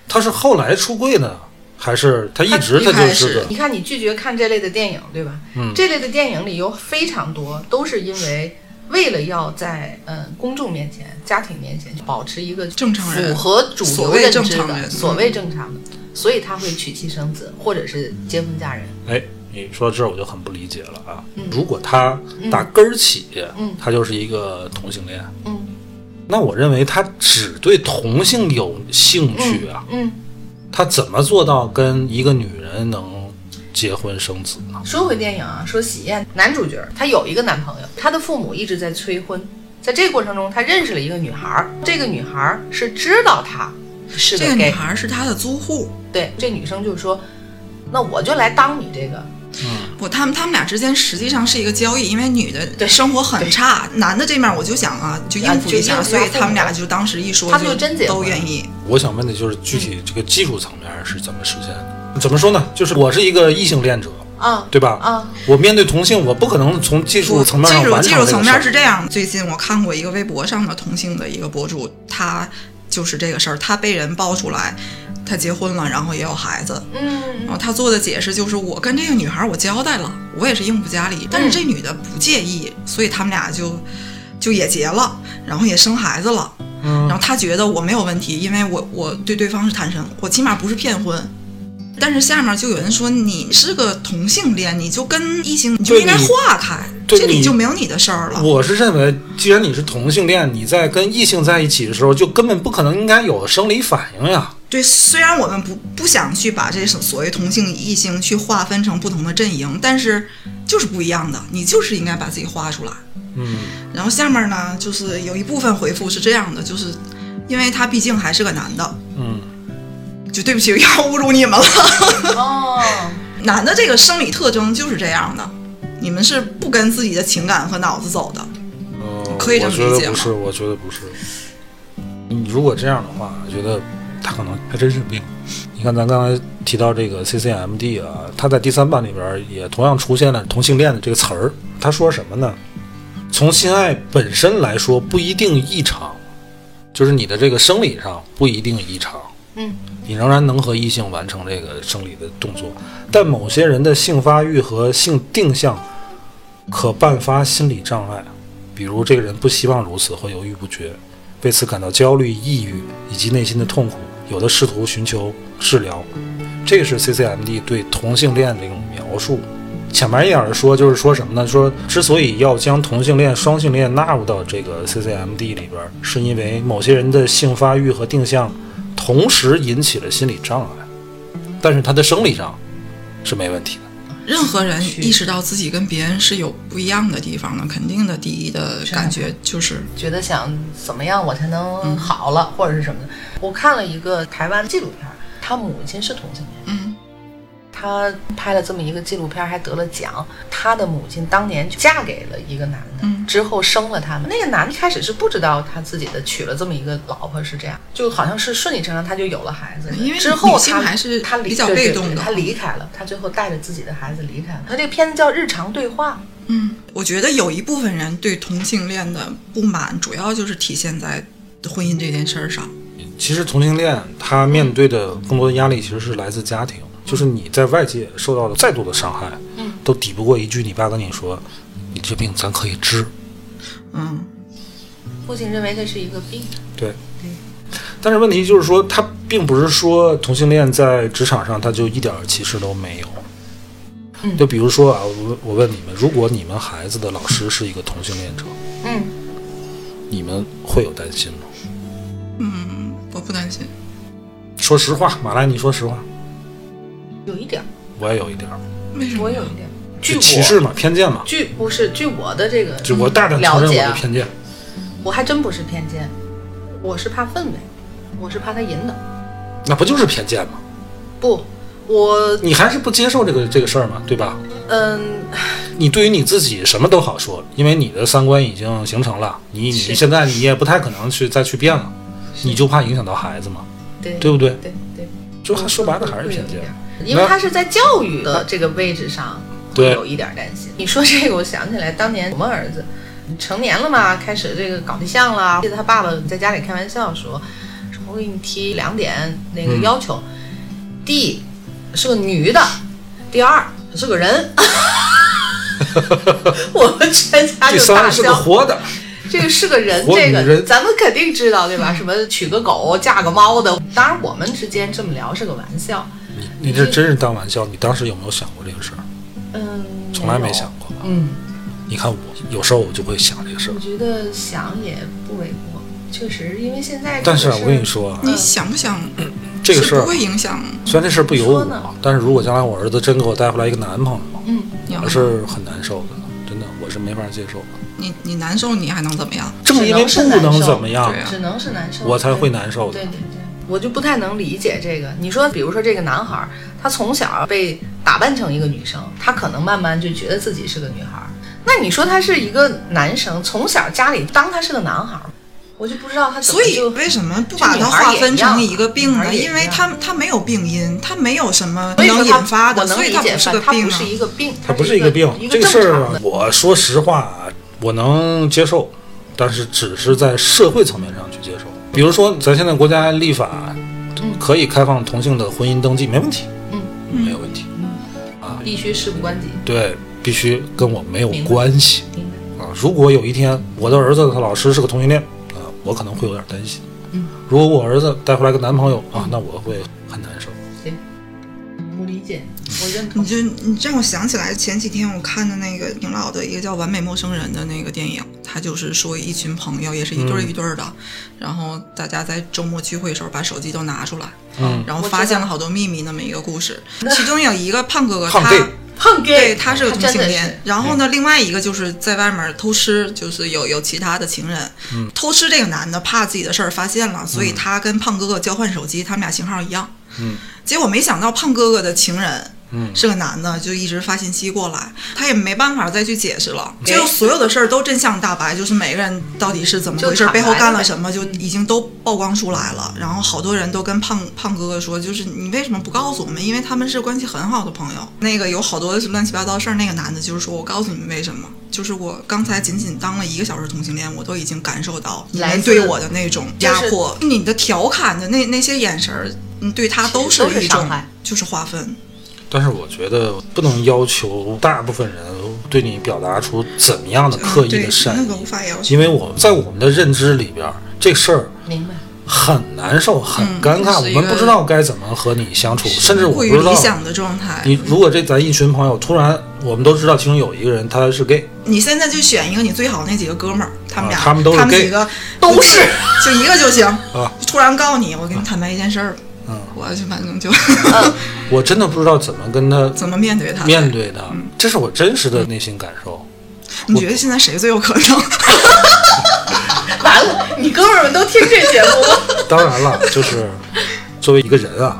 他是后来出柜呢，还是他一直他就一开始是个你看，你拒绝看这类的电影，对吧？嗯这类的电影里有非常多都是因为为了要在嗯公众面前、家庭面前保持一个正常人符合主流认知的正常人所谓正常的，所以他会娶妻生子，或者是结婚嫁人。哎，你说到这儿我就很不理解了啊！嗯。如果他打根儿起，嗯。他就是一个同性恋，嗯。那我认为他只对同性有兴趣啊，嗯，他怎么做到跟一个女人能结婚生子呢？说回电影啊，说喜宴男主角他有一个男朋友，他的父母一直在催婚，在这个过程中，他认识了一个女孩儿，这个女孩儿是知道他是个这个女孩是他的租户，对，这女生就说，那我就来当你这个，嗯不，他们他们俩之间实际上是一个交易，因为女的对生活很差，男的这面我就想啊，就应付一下，所以他们俩就当时一说，他们就真都愿意。我想问的就是具体这个技术层面是怎么实现的？怎么说呢？就是我是一个异性恋者，啊对吧？啊，我面对同性，我不可能从技术层面技术技术层面是这样，最近我看过一个微博上的同性的一个博主，他就是这个事儿，他被人爆出来，他结婚了，然后也有孩子，嗯然后他做的解释就是，我跟这个女孩我交代了，我也是应付家里，但是这女的不介意，所以他们俩就就也结了，然后也生孩子了。嗯然后他觉得我没有问题，因为我我对对方是坦诚，我起码不是骗婚。但是下面就有人说你是个同性恋，你就跟异性你就应该对你划开，这里就没有你的事儿了。我是认为，既然你是同性恋，你在跟异性在一起的时候，就根本不可能应该有生理反应呀。对，虽然我们不不想去把这所谓同性异性去划分成不同的阵营，但是就是不一样的，你就是应该把自己画出来。嗯，然后下面呢，就是有一部分回复是这样的，就是因为他毕竟还是个男的，嗯，就对不起，要侮辱你们了。哦，男的这个生理特征就是这样的，你们是不跟自己的情感和脑子走的。呃可以这我么理解吗觉得不是，我觉得不是。你如果这样的话，我觉得他可能还真是病。你看，咱刚才提到这个 CCMD 啊，他在第三版里边也同样出现了同性恋的这个词儿。他说什么呢？从性爱本身来说不一定异常，就是你的这个生理上不一定异常。嗯，你仍然能和异性完成这个生理的动作，但某些人的性发育和性定向可伴发心理障碍，比如这个人不希望如此或犹豫不决，为此感到焦虑、抑郁以及内心的痛苦，有的试图寻求治疗。这个是 CCMD 对同性恋的一种描述。浅白一点的说，就是说什么呢？说之所以要将同性恋、双性恋纳入到这个 CCMD 里边，是因为某些人的性发育和定向同时引起了心理障碍，但是他的生理上是没问题的。任何人意识到自己跟别人是有不一样的地方的，肯定的第一的感觉就是觉得想怎么样我才能好了，或者是什么的。我看了一个台湾纪录片，他母亲是同性恋，嗯，他拍了这么一个纪录片，还得了奖。他的母亲当年嫁给了一个男的，嗯之后生了他们。那个男的开始是不知道他自己的娶了这么一个老婆是这样，就好像是顺理成章他就有了孩子。因为之后他还是他比较被动的对他离开了，他最后带着自己的孩子离开了。他这个片子叫《日常对话》。嗯，我觉得有一部分人对同性恋的不满，主要就是体现在婚姻这件事儿上。其实同性恋他面对的更多的压力其实是来自家庭，就是你在外界受到的再多的伤害，嗯，都抵不过一句你爸跟你说，你这病咱可以治。嗯，父亲认为这是一个病。对，但是问题就是说，他并不是说同性恋在职场上他就一点歧视都没有。嗯就比如说啊，我我问你们，如果你们孩子的老师是一个同性恋者，嗯，你们会有担心吗？嗯，我不担心。说实话，马来，你说实话，有一点儿，我也有一点儿，为什么？我有一点儿。据就歧视嘛，偏见嘛。据不是据我的这个就我大胆承认我的偏见。我还真不是偏见，我是怕氛围，我是怕他引导。那不就是偏见吗？不，我你还是不接受这个这个事儿嘛，对吧？嗯，你对于你自己什么都好说，因为你的三观已经形成了，你你是现在你也不太可能去再去变了，你就怕影响到孩子嘛，对对不对？对对，就还说白了还是偏见。因为他是在教育的这个位置上，会对有一点担心。你说这个，我想起来当年我们儿子成年了嘛，开始这个搞对象了。记得他爸爸在家里开玩笑说：“说我给你提两点那个嗯要求，第一是个女的，第二是个人。”我们全家就大三是个笑。活的，这个是个人，这个咱们肯定知道对吧？什么娶个狗嫁个猫的，当然我们之间这么聊是个玩笑。你这真是当玩笑。你当时有没有想过这个事儿？嗯，从来没想过吧？嗯，你看我有时候我就会想这个事儿我，觉得想也不为过，确实，因为现在但是啊，我跟你说啊，你想不想 这个事儿不会影响虽然这事儿不由我，但是如果将来我儿子真给我带回来一个男朋友，嗯，你我是很难受的，真的，我是没法接受的。你你难受，你还能怎么样？正因为不能怎么样只能是难受，我才会难受的对。对对，我就不太能理解这个。你说，比如说这个男孩儿，他从小被打扮成一个女生，他可能慢慢就觉得自己是个女孩儿。那你说他是一个男生，从小家里当他是个男孩儿，我就不知道他怎么所以就为什么不把他划分成一个病呢？因为他他没有病因，他没有什么能引发的，所以它理解不是个病啊他不是。一个病，他不是是一个病一，个这个事儿啊正常的，我说实话啊，我能接受，但是只是在社会层面上去接受。比如说，咱现在国家立法可以开放同性的婚姻登记，没问题，嗯，没有问题。啊必须事不关己，对，必须跟我没有关系？啊。如果有一天我的儿子他老师是个同性恋啊，我可能会有点担心。嗯，如果我儿子带回来个男朋友啊，那我会很难受。理解，我认同你。就你让我想起来前几天我看的那个挺老的一个叫《完美陌生人》的那个电影，他就是说一群朋友也是一对儿嗯一对儿的，然后大家在周末聚会的时候把手机都拿出来，嗯，然后发现了好多秘密那么一个故事。其中有一个胖哥哥，胖他 gay 胖 gay，对他是个同性恋，然后呢，另外一个就是在外面偷吃，就是有有其他的情人。嗯偷吃这个男的怕自己的事儿发现了，所以他跟胖哥哥交换手机，他们俩型号一样。嗯，结果没想到胖哥哥的情人。嗯是个男的，就一直发信息过来，他也没办法再去解释了，就所有的事儿都真相大白，就是每个人到底是怎么回事，就坦白背后干了什么，就已经都曝光出来了。然后好多人都跟胖胖哥哥说，就是你为什么不告诉我们？因为他们是关系很好的朋友。那个有好多乱七八糟事儿，那个男的就是说我告诉你们为什么，就是我刚才仅仅当了一个小时同性恋，我都已经感受到你们对我的那种压就是迫，你的调侃的那那些眼神儿，嗯，对他都是一种就是划分。但是我觉得不能要求大部分人对你表达出怎么样的刻意的善意，那个无法要求。因为我在我们的认知里边儿，这事儿明白。很难受，很嗯尴尬，我们不知道该怎么和你相处，甚至我不知道理想的状态。你如果这咱一群朋友突然，我们都知道其中有一个人他是 gay，你现在就选一个你最好那几个哥们儿，他们俩，啊他们都是 gay 几个都是，就一个就行。啊，突然告诉你，我给你坦白一件事儿，嗯，我就反正就我真的不知道怎么跟他怎么面对他。面对他，这是我真实的内心感受。你觉得现在谁最有可能？完了，你哥们儿们都听这节目吗？当然了，就是作为一个人啊，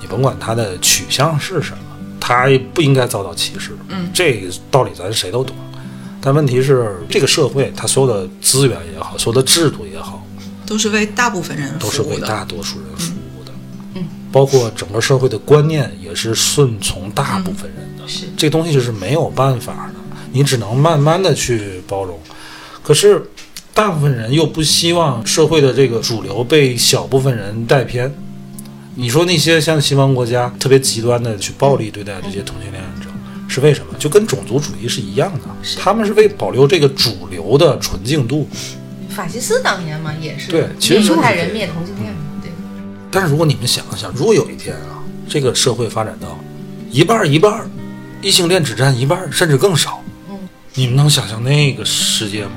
你甭管他的取向是什么，他不应该遭到歧视。嗯，这个道理咱谁都懂。但问题是，这个社会它所有的资源也好，所有的制度也好，都是为大部分人都是为服务的。大多数人服务包括整个社会的观念也是顺从大部分人的。是这东西就是没有办法的，你只能慢慢的去包容。可是，大部分人又不希望社会的这个主流被小部分人带偏。你说那些像西方国家特别极端的去暴力对待这些同性恋者，是为什么？就跟种族主义是一样的，他们是为保留这个主流的纯净度。法西斯当年嘛也是对其实犹太人、灭同性恋，对，但是如果你们想一想，如果有一天啊，这个社会发展到一半儿一半儿，异性恋只占一半儿，甚至更少，嗯，你们能想象那个世界吗？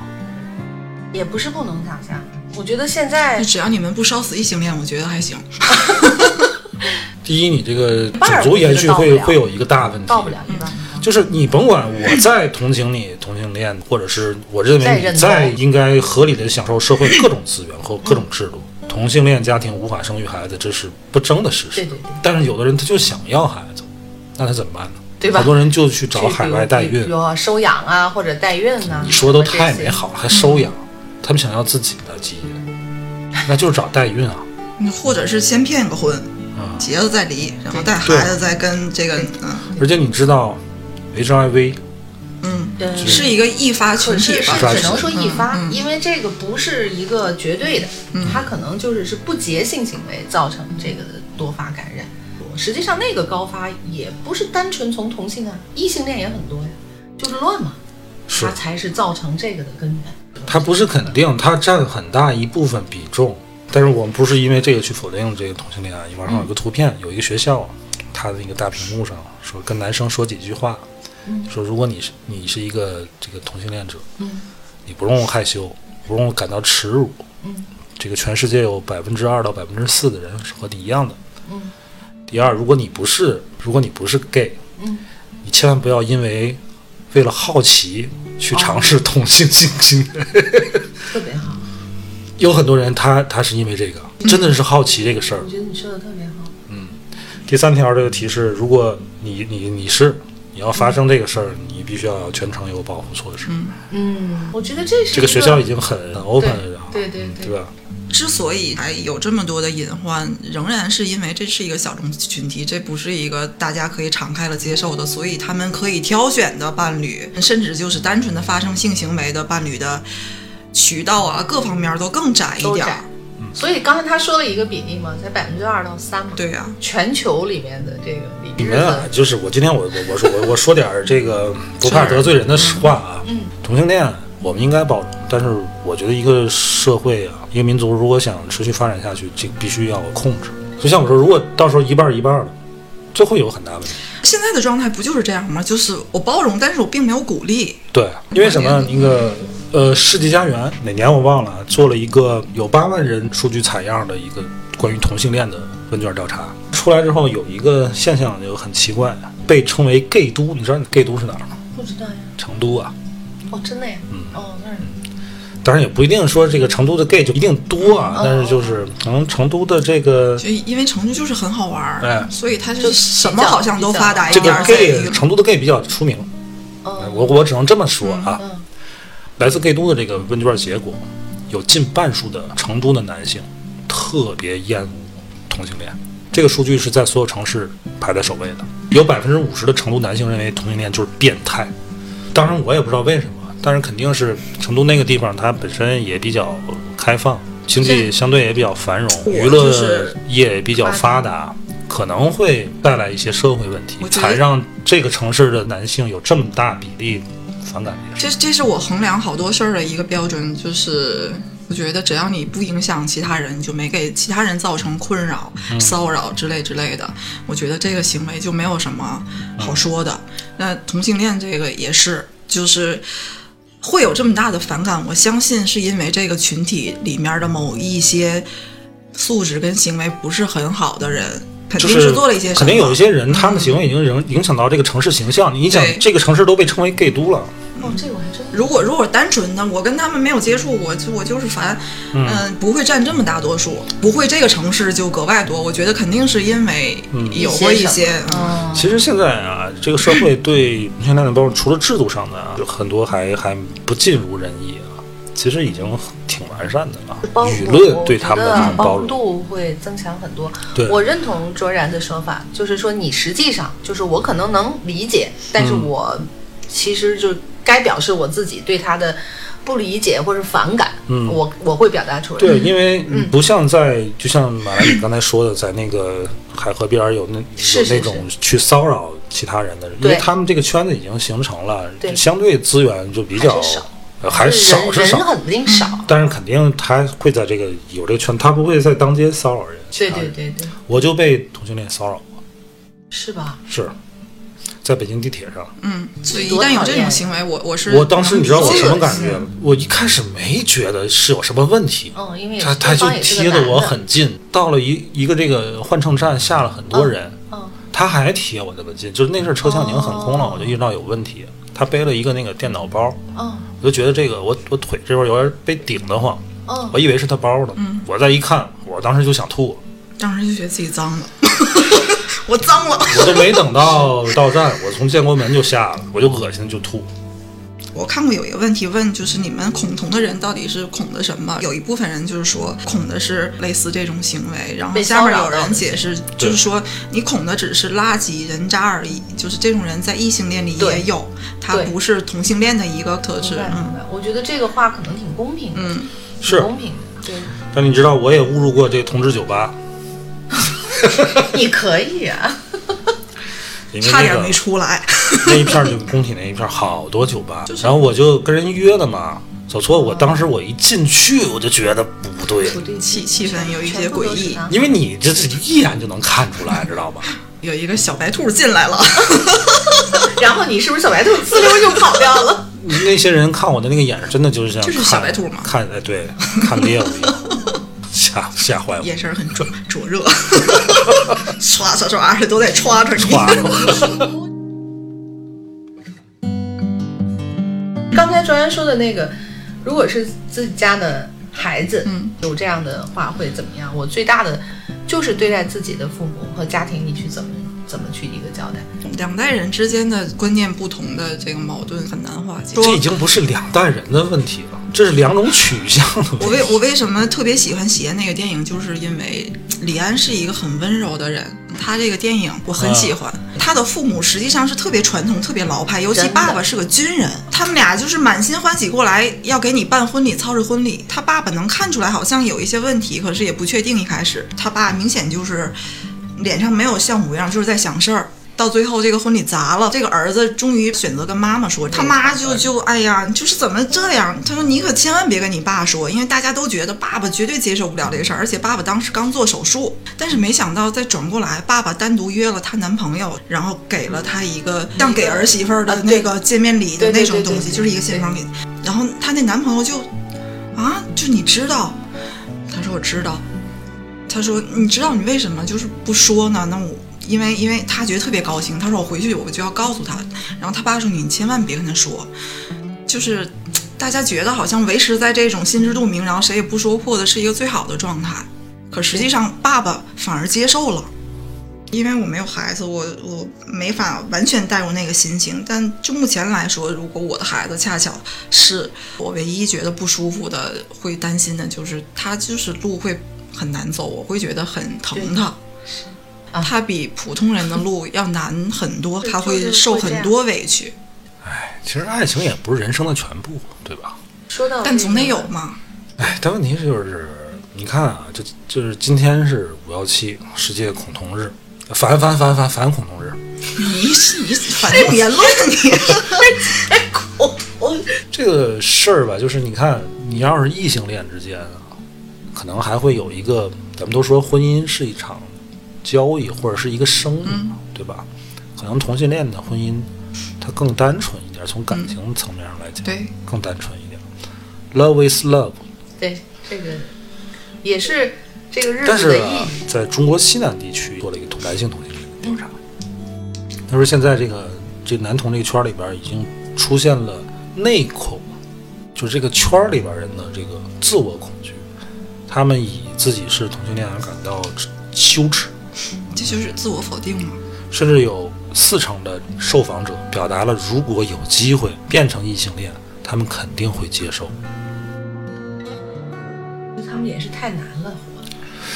也不是不能想象。我觉得现在只要你们不烧死异性恋，我觉得还行。第一，你这个种族延续会会有一个大问题，到不了一半，就是你甭管我再同情你同性恋，或者是我认为你再应该合理的享受社会各种资源和各种制度，同性恋家庭无法生育孩子，这是不争的事实。对对对。但是有的人他就想要孩子，那他怎么办呢？对吧？好多人就去找海外代孕有，啊收养啊，或者代孕呢、你说都太美好了，还收养，他们想要自己的基因，那就是找代孕啊。你或者是先骗个婚，啊结了再离，然后带孩子再跟这个嗯。而且你知道，HIV 嗯，嗯是一个易发群体是只能说易发，因为这个不是一个绝对的，它可能就是是不洁性行为造成这个的多发感染。实际上，那个高发也不是单纯从同性啊，异性恋也很多呀，就是乱嘛，是它才是造成这个的根源。它不是肯定，它占很大一部分比重。但是我们不是因为这个去否定这个同性恋啊。网上有个图片，有一个学校，他的那个大屏幕上说跟男生说几句话，说如果你是你是一个这个同性恋者，嗯你不用害羞，不用感到耻辱，嗯这个全世界有百分之二到百分之四的人是和你一样的。嗯第二，如果你不是，如果你不是 gay，嗯，你千万不要因为为了好奇去尝试同性性行为。特别好，有很多人他他是因为这个，真的是好奇这个事儿我。觉得你说的特别好。嗯第三条这个提示，如果你你你是你要发生这个事儿，你必须要全程有保护措施。嗯，我觉得这是这个学校已经很很 open 了，对对对对吧？之所以还有这么多的隐患，仍然是因为这是一个小众群体，这不是一个大家可以敞开了接受的，所以他们可以挑选的伴侣，甚至就是单纯的发生性行为的伴侣的渠道啊，各方面都更窄一点儿。。所以刚才他说了一个比例嘛，才百分之二到三嘛。对呀、全球里面的这个比例你们啊，就是我今天我我我说我我说点儿这个 不怕得罪人的实话啊。嗯同性恋我们应该包容，但是我觉得一个社会啊，一个民族如果想持续发展下去，这必须要控制。就像我说，如果到时候一半儿一半儿的，这会有很大问题。现在的状态不就是这样吗？就是我包容，但是我并没有鼓励。对，因为什么？一个呃，世纪佳缘哪年我忘了，做了一个有八万人数据采样的一个关于同性恋的问卷调查，出来之后有一个现象就很奇怪，被称为 gay 都。你知道 gay 都是哪儿吗？不知道呀。成都啊。哦，真的呀。嗯。哦，那儿当然也不一定说这个成都的 gay 就一定多啊，嗯但是就是可能成都的这个就因为成都就是很好玩儿，哎所以它就是什么好像都发达一这个点儿。所以 gay 成都的 gay 比较出名，嗯我我只能这么说啊。嗯来自 gay 都的这个问卷结果，有近半数的成都的男性特别厌恶同性恋，这个数据是在所有城市排在首位的。有百分之五十的成都男性认为同性恋就是变态，当然我也不知道为什么，但是肯定是成都那个地方它本身也比较开放，经济相对也比较繁荣，娱乐业也比较发达。可能会带来一些社会问题才让这个城市的男性有这么大比例反感这这是我衡量好多事儿的一个标准，就是我觉得只要你不影响其他人，就没给其他人造成困扰、骚扰之类之类的，我觉得这个行为就没有什么好说的。那同性恋这个也是，就是。会有这么大的反感，我相信是因为这个群体里面的某一些素质跟行为不是很好的人，肯定是做了一些什么。肯定有一些人，他们行为已经影影响到这个城市形象。你想，这个城市都被称为 gay 都了，哦，这个我还真如果如果单纯的我跟他们没有接触过，就我就是烦，嗯、不会占这么大多数，不会这个城市就格外多。我觉得肯定是因为有过一些，嗯，其实现在啊，这个社会对同性恋的包容，除了制度上的啊，有很多还还不尽如人意啊。其实已经挺完善的啊，舆论对他们的包容，度会增强很多。对。我认同卓然的说法，就是说你实际上就是我可能能理解，但是嗯。我其实就该表示我自己对他的不理解或者反感，嗯。我我会表达出来。对，因为不像在，就像马来你刚才说的，在那个海河边儿有那有那种去骚扰其他人的人，因为他们这个圈子已经形成了，对。相对资源就比较少呃还少是少，人肯定少。但是肯定他会在这个有这个圈，他不会在当街骚扰人。对对对对，我就被同性恋骚扰过，是吧？是在北京地铁上。嗯，所以一旦有这种行为，我我是我当时你知道我什么感觉吗？我一开始没觉得是有什么问题，嗯，因为他他就贴的我很近，到了一一个这个换乘站下了很多人，嗯他还贴我的文件，就是那阵儿车厢已经很空了，我就意识到有问题。他背了一个那个电脑包，嗯我就觉得这个我我腿这边有点被顶得慌，嗯，我以为是他包呢。我再一看，我当时就想吐，当时就觉得自己脏了，我脏了。我都没等到到站，我从建国门就下了，我就恶心就吐。我看过有一个问题问，就是你们恐同的人到底是恐的什么？有一部分人就是说恐的是类似这种行为，然后下面有人解释，就是说你恐的只是垃圾人渣而已，就是这种人在异性恋里也有，他不是同性恋的一个特质嗯。我觉得这个话可能挺公平的，嗯，是公平的。对，但你知道，我也误入过这同志酒吧，你可以啊。因为那个差点没出来。那一片儿就工体那一片儿好多酒吧，然后我就跟人约的嘛。小错，我当时我一进去我就觉得不对，不对气气氛有一些诡异因为你这是一眼就能看出来，知道吧？有一个小白兔进来了 然后你是不是小白兔呲溜就跑掉了？那些人看我的那个眼神，真的就是像就是小白兔嘛看哎对，看猎物一样，吓吓坏我，眼神很灼灼热，刷刷刷的都在 刷着你。哇！刚才卓然说的那个，如果是自己家的孩子，嗯，有这样的话会怎么样？我最大的就是对待自己的父母和家庭，你去怎么怎么去一个交代？两代人之间的观念不同的这个矛盾很难化解。这已经不是两代人的问题了，这是两种取向的。我为我为什么特别喜欢《喜宴》那个电影，就是因为李安是一个很温柔的人。他这个电影我很喜欢。他的父母实际上是特别传统、特别老派，尤其爸爸是个军人，他们俩就是满心欢喜过来要给你办婚礼、操持婚礼。他爸爸能看出来好像有一些问题，可是也不确定。一开始他爸明显就是脸上没有像模样，就是在想事儿。到最后这个婚礼砸了，这个儿子终于选择跟妈妈说，他妈就就哎呀，就是怎么这样？他说你可千万别跟你爸说，因为大家都觉得爸爸绝对接受不了这个事儿，而且爸爸当时刚做手术，但是没想到再转过来，爸爸单独约了她男朋友，然后给了她一个像给儿媳妇儿的那个见面礼的那种东西，就是一个信封礼。然后她那男朋友就啊，就你知道？他说我知道。他说你知道你为什么就是不说呢？那我。因为因为他觉得特别高兴，他说我回去我就要告诉他，然后他爸说你千万别跟他说，就是大家觉得好像维持在这种心知肚明，然后谁也不说破的是一个最好的状态，可实际上爸爸反而接受了，因为我没有孩子，我我没法完全带入那个心情，但就目前来说，如果我的孩子恰巧是我唯一觉得不舒服的，会担心的就是他就是路会很难走，我会觉得很疼他。啊他比普通人的路要难很多，他会受很多委屈，哎，其实爱情也不是人生的全部，对吧？说到、但总得有。嘛。哎，但问题是就是，你看啊，就就是今天是五幺七世界恐同日，反反反反反恐同日。你是你反正言论你，这个事儿吧，就是你看，你要是异性恋之间啊，可能还会有一个，咱们都说婚姻是一场交易或者是一个生意嘛，对吧？可能同性恋的婚姻它更单纯一点，从感情层面上来讲，对，更单纯一点。Love is love，对这个也是这个日但是在中国西南地区做了一个同男性同性恋的调查，他说现在这个这男同这个圈里边已经出现了内恐，就是这个圈儿里边人的这个自我恐惧，他们以自己是同性恋而感到羞耻，这就是自我否定嘛。甚至有四成的受访者表达了，如果有机会变成异性恋，他们肯定会接受。他们也是太难了，活。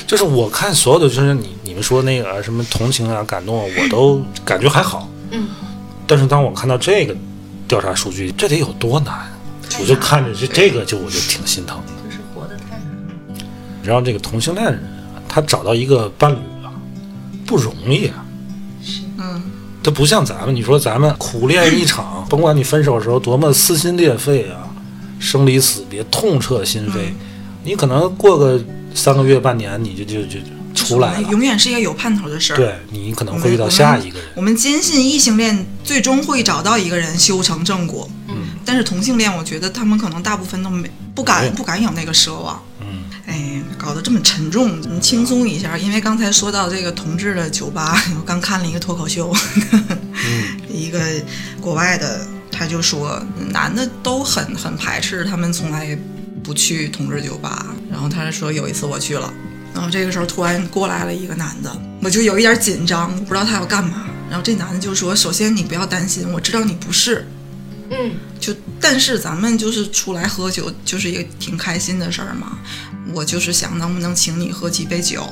就是我看所有的，就是你你们说那个什么同情啊、感动啊，我都感觉还好。嗯，但是当我看到这个调查数据，这得有多难？我就看着这这个就我就挺心疼的。就是活得太难了。你知道这个同性恋人啊，他找到一个伴侣啊，不容易啊。是嗯，他不像咱们，你说咱们苦恋一场，甭管你分手的时候多么撕心裂肺啊，生离死别，痛彻心扉，你可能过个三个月、半年，你就就就就出来了。永远是一个有盼头的事儿。对你可能会遇到下一个人。我们坚信异性恋最终会找到一个人修成正果，嗯，但是同性恋，我觉得他们可能大部分都没不敢不敢有那个奢望。嗯，哎，搞搞得这么沉重？你轻松一下，因为刚才说到这个同志的酒吧，我刚看了一个脱口秀，一个国外的，他就说男的都很很排斥，他们从来不去同志酒吧。然后他说有一次我去了，然后这个时候突然过来了一个男的，我就有一点紧张，我不知道他要干嘛。然后这男的就说：“首先你不要担心，我知道你不是。”嗯，就但是咱们就是出来喝酒，就是一个挺开心的事儿嘛。我就是想能不能请你喝几杯酒，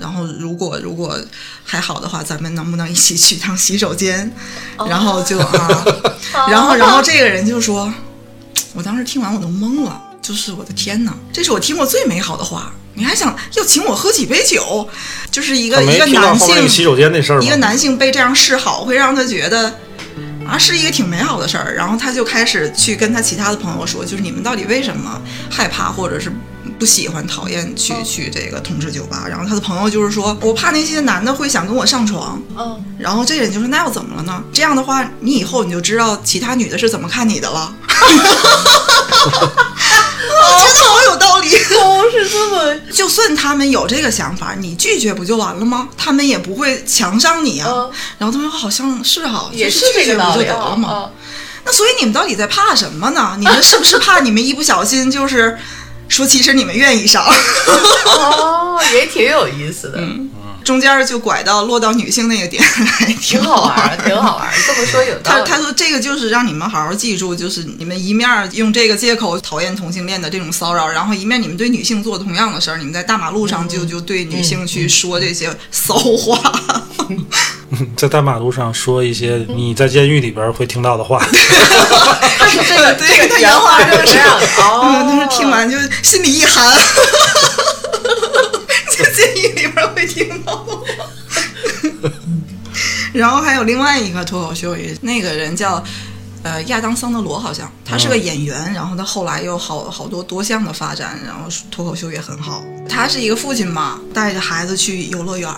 然后如果如果还好的话，咱们能不能一起去趟洗手间？然后就啊，然后然后这个人就说，我当时听完我都懵了，就是我的天哪，这是我听过最美好的话。你还想要请我喝几杯酒？就是一个一个男性洗手间那事儿一个？男性被这样示好，会让他觉得啊是一个挺美好的事儿。然后他就开始去跟他其他的朋友说，就是你们到底为什么害怕或者是不喜欢、讨厌去去这个同志酒吧？然后他的朋友就是说我怕那些男的会想跟我上床。嗯，然后这人就说那又怎么了呢？这样的话，你以后你就知道其他女的是怎么看你的了。我觉得好有道理。哦，是这么，就算他们有这个想法，你拒绝不就完了吗？他们也不会强上你啊。嗯然后他们说好像是哈，也是拒绝不就这个道理得了吗？啊。那所以你们到底在怕什么呢？你们是不是怕你们一不小心就是说其实你们愿意上，哦，也挺有意思的，中间就拐到落到女性那个点，还挺挺好玩儿，挺好玩儿。这么说有道理。他他说这个就是让你们好好记住，就是你们一面儿用这个借口讨厌同性恋的这种骚扰，然后一面你们对女性做同样的事儿，你们在大马路上就就对女性去说这些骚话。在大马路上说一些你在监狱里边会听到的话。他是这个 对这个他原话就是这样哦。但是听完就心里一寒，监狱里边会听到。然后还有另外一个脱口秀，也那个人叫呃亚当桑德罗，好像他是个演员，然后他后来有好好多多项的发展，然后脱口秀也很好。他是一个父亲嘛，带着孩子去游乐园。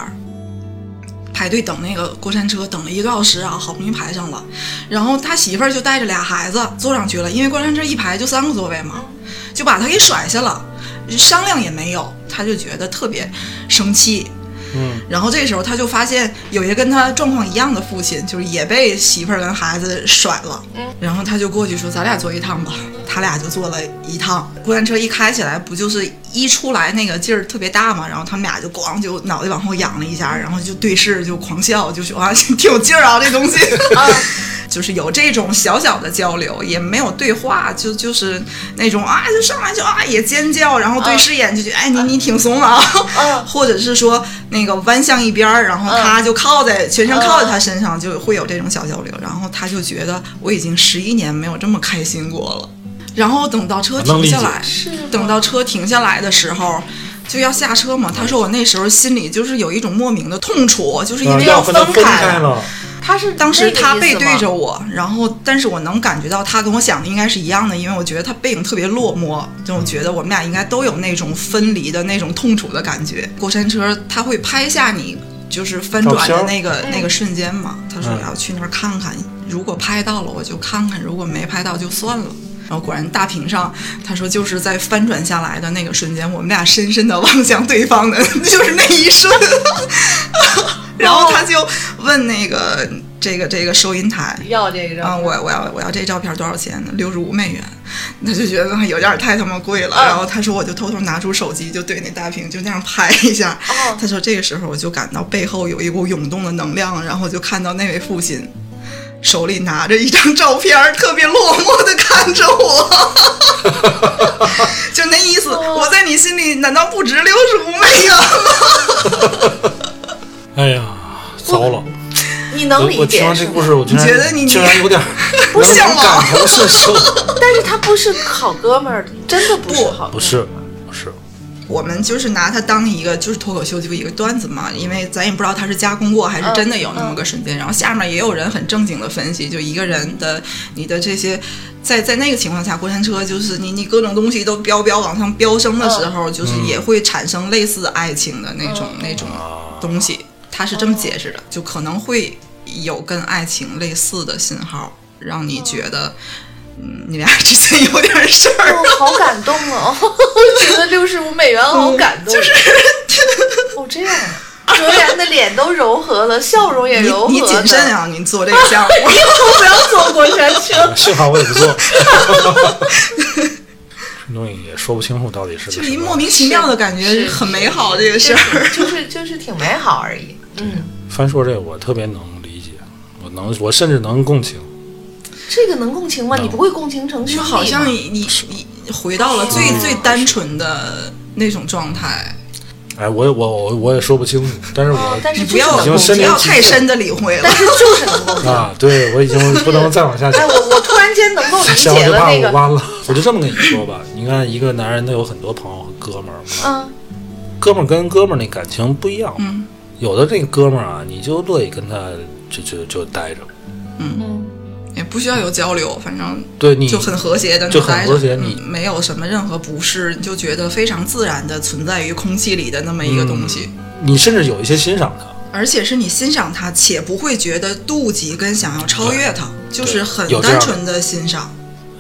排队等那个过山车，等了一个多小时啊，好不容易排上了。然后他媳妇儿就带着俩孩子坐上去了，因为过山车一排就三个座位嘛，就把他给甩下了，商量也没有，他就觉得特别生气。嗯，然后这时候他就发现有一个跟他状况一样的父亲，就是也被媳妇儿跟孩子甩了。嗯，然后他就过去说：“咱俩坐一趟吧。”他俩就坐了一趟。过山车一开起来，不就是一出来那个劲儿特别大嘛？然后他们俩就咣就脑袋往后仰了一下，然后就对视就狂笑，就说啊挺有劲儿啊这东西。啊，就是有这种小小的交流，也没有对话，就就是那种啊，就上来就啊也尖叫，然后对视一眼就觉得、哎你你挺怂啊，嗯或者是说那个弯向一边儿，然后他就靠在、全程靠在他身上，就会有这种小交流，然后他就觉得我已经十一年没有这么开心过了，然后等到车停下来，是等到车停下来的时候。就要下车嘛，他说我那时候心里就是有一种莫名的痛楚，就是因为啊要分开了，他是当时他背对着我，然后但是我能感觉到他跟我想的应该是一样的，因为我觉得他背影特别落寞，就我觉得我们俩应该都有那种分离的那种痛楚的感觉。过山车他会拍下你就是翻转的那个那个瞬间嘛，他说要去那儿看看，如果拍到了我就看看，如果没拍到就算了。然后果然大屏上，他说就是在翻转下来的那个瞬间，我们俩深深的望向对方的，就是那一瞬。然后他就问那个这个这个收银台，要这个啊，我我要我要这照片多少钱呢？六十五美元，他就觉得有点太他妈贵了。嗯然后他说，我就偷偷拿出手机，就对那大屏就那样拍一下。哦他说这个时候我就感到背后有一股涌动的能量，然后就看到那位父亲手里拿着一张照片，特别落寞的看着我，就那意思，哦我在你心里难道不值六十五美元吗？哎呀，糟了！你能我我听理解我听完这故事，我竟然你觉得你竟然有点 不能向往感同身受。但是他不是好哥们儿，真的不是好哥们儿，不是，不是，我们就是拿它当一个就是脱口秀就一个段子嘛，因为咱也不知道他是加工过还是真的有那么个瞬间。然后下面也有人很正经的分析，就一个人的你的这些，在在那个情况下，过山车就是你你各种东西都飙飙往上飙升的时候，就是也会产生类似爱情的那种、那种东西。他是这么解释的，就可能会有跟爱情类似的信号，让你觉得嗯，你俩之间有点事儿。哦，好感动哦！我觉得六十五美元好感动，就是哦这样啊，卓然的脸都柔和了，笑容也柔和你你谨慎啊，你做这个项目。以后不要坐过山车。幸好我也不做。这东西也说不清楚到底是就是一莫名其妙的感觉，很美好这个事儿。就是就是挺美好而已。嗯，翻说这个我特别能理解，我能我甚至能共情。这个能共情吗？你不会共情成就好像你你你回到了最最单纯的那种状态。哎，我也我我我也说不清楚，但是我、哦但是不要不，要太深的理会了。但。是就是能。啊，对我已经 不能再往下哎，讲。我我突然间能够理解了那个，我弯了，我就这么跟你说吧，你看一个男人他有很多朋友和哥们儿嘛，嗯。哥们儿跟哥们儿那感情不一样，嗯有的这个哥们儿啊，你就乐意跟他就就就待着，嗯，也不需要有交流，反正对你就很和谐的就很和谐你嗯没有什么任何不适，你就觉得非常自然的存在于空气里的那么一个东西。你甚至有一些欣赏他，而且是你欣赏他，且不会觉得妒忌跟想要超越他，就是很单纯的欣赏。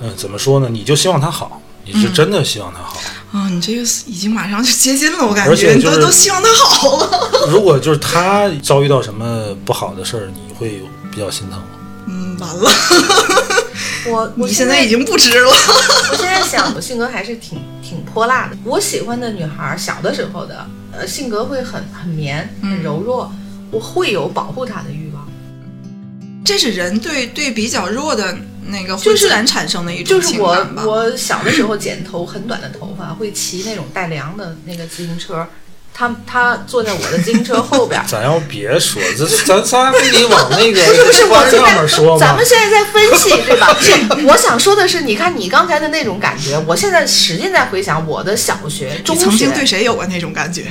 嗯，怎么说呢？你就希望他好，你嗯是真的希望他好。啊、你这个已经马上就接近了，我感觉你而且就是都都希望他好了。如果就是他遭遇到什么不好的事儿，你会比较心疼吗。嗯，完了，我 我你现在已经不知了。我现在想，我性格还是挺挺泼辣的。我喜欢的女孩儿，小的时候的，呃，性格会很很绵、很柔弱，我会有保护她的欲望。这是人对对比较弱的那个就是会自然产生的一种就是我情感吧。我小的时候剪头很短的头发，会骑那种带梁的那个自行车。他他坐在我的自行车后边儿，咱要别说，这咱仨非得往那个 不是我现上面说在，咱们？现在在分析，对吧？是我想说的是，你看你刚才的那种感觉，我现在使劲在回想我的小学、中你曾经学，对谁有过那种感觉？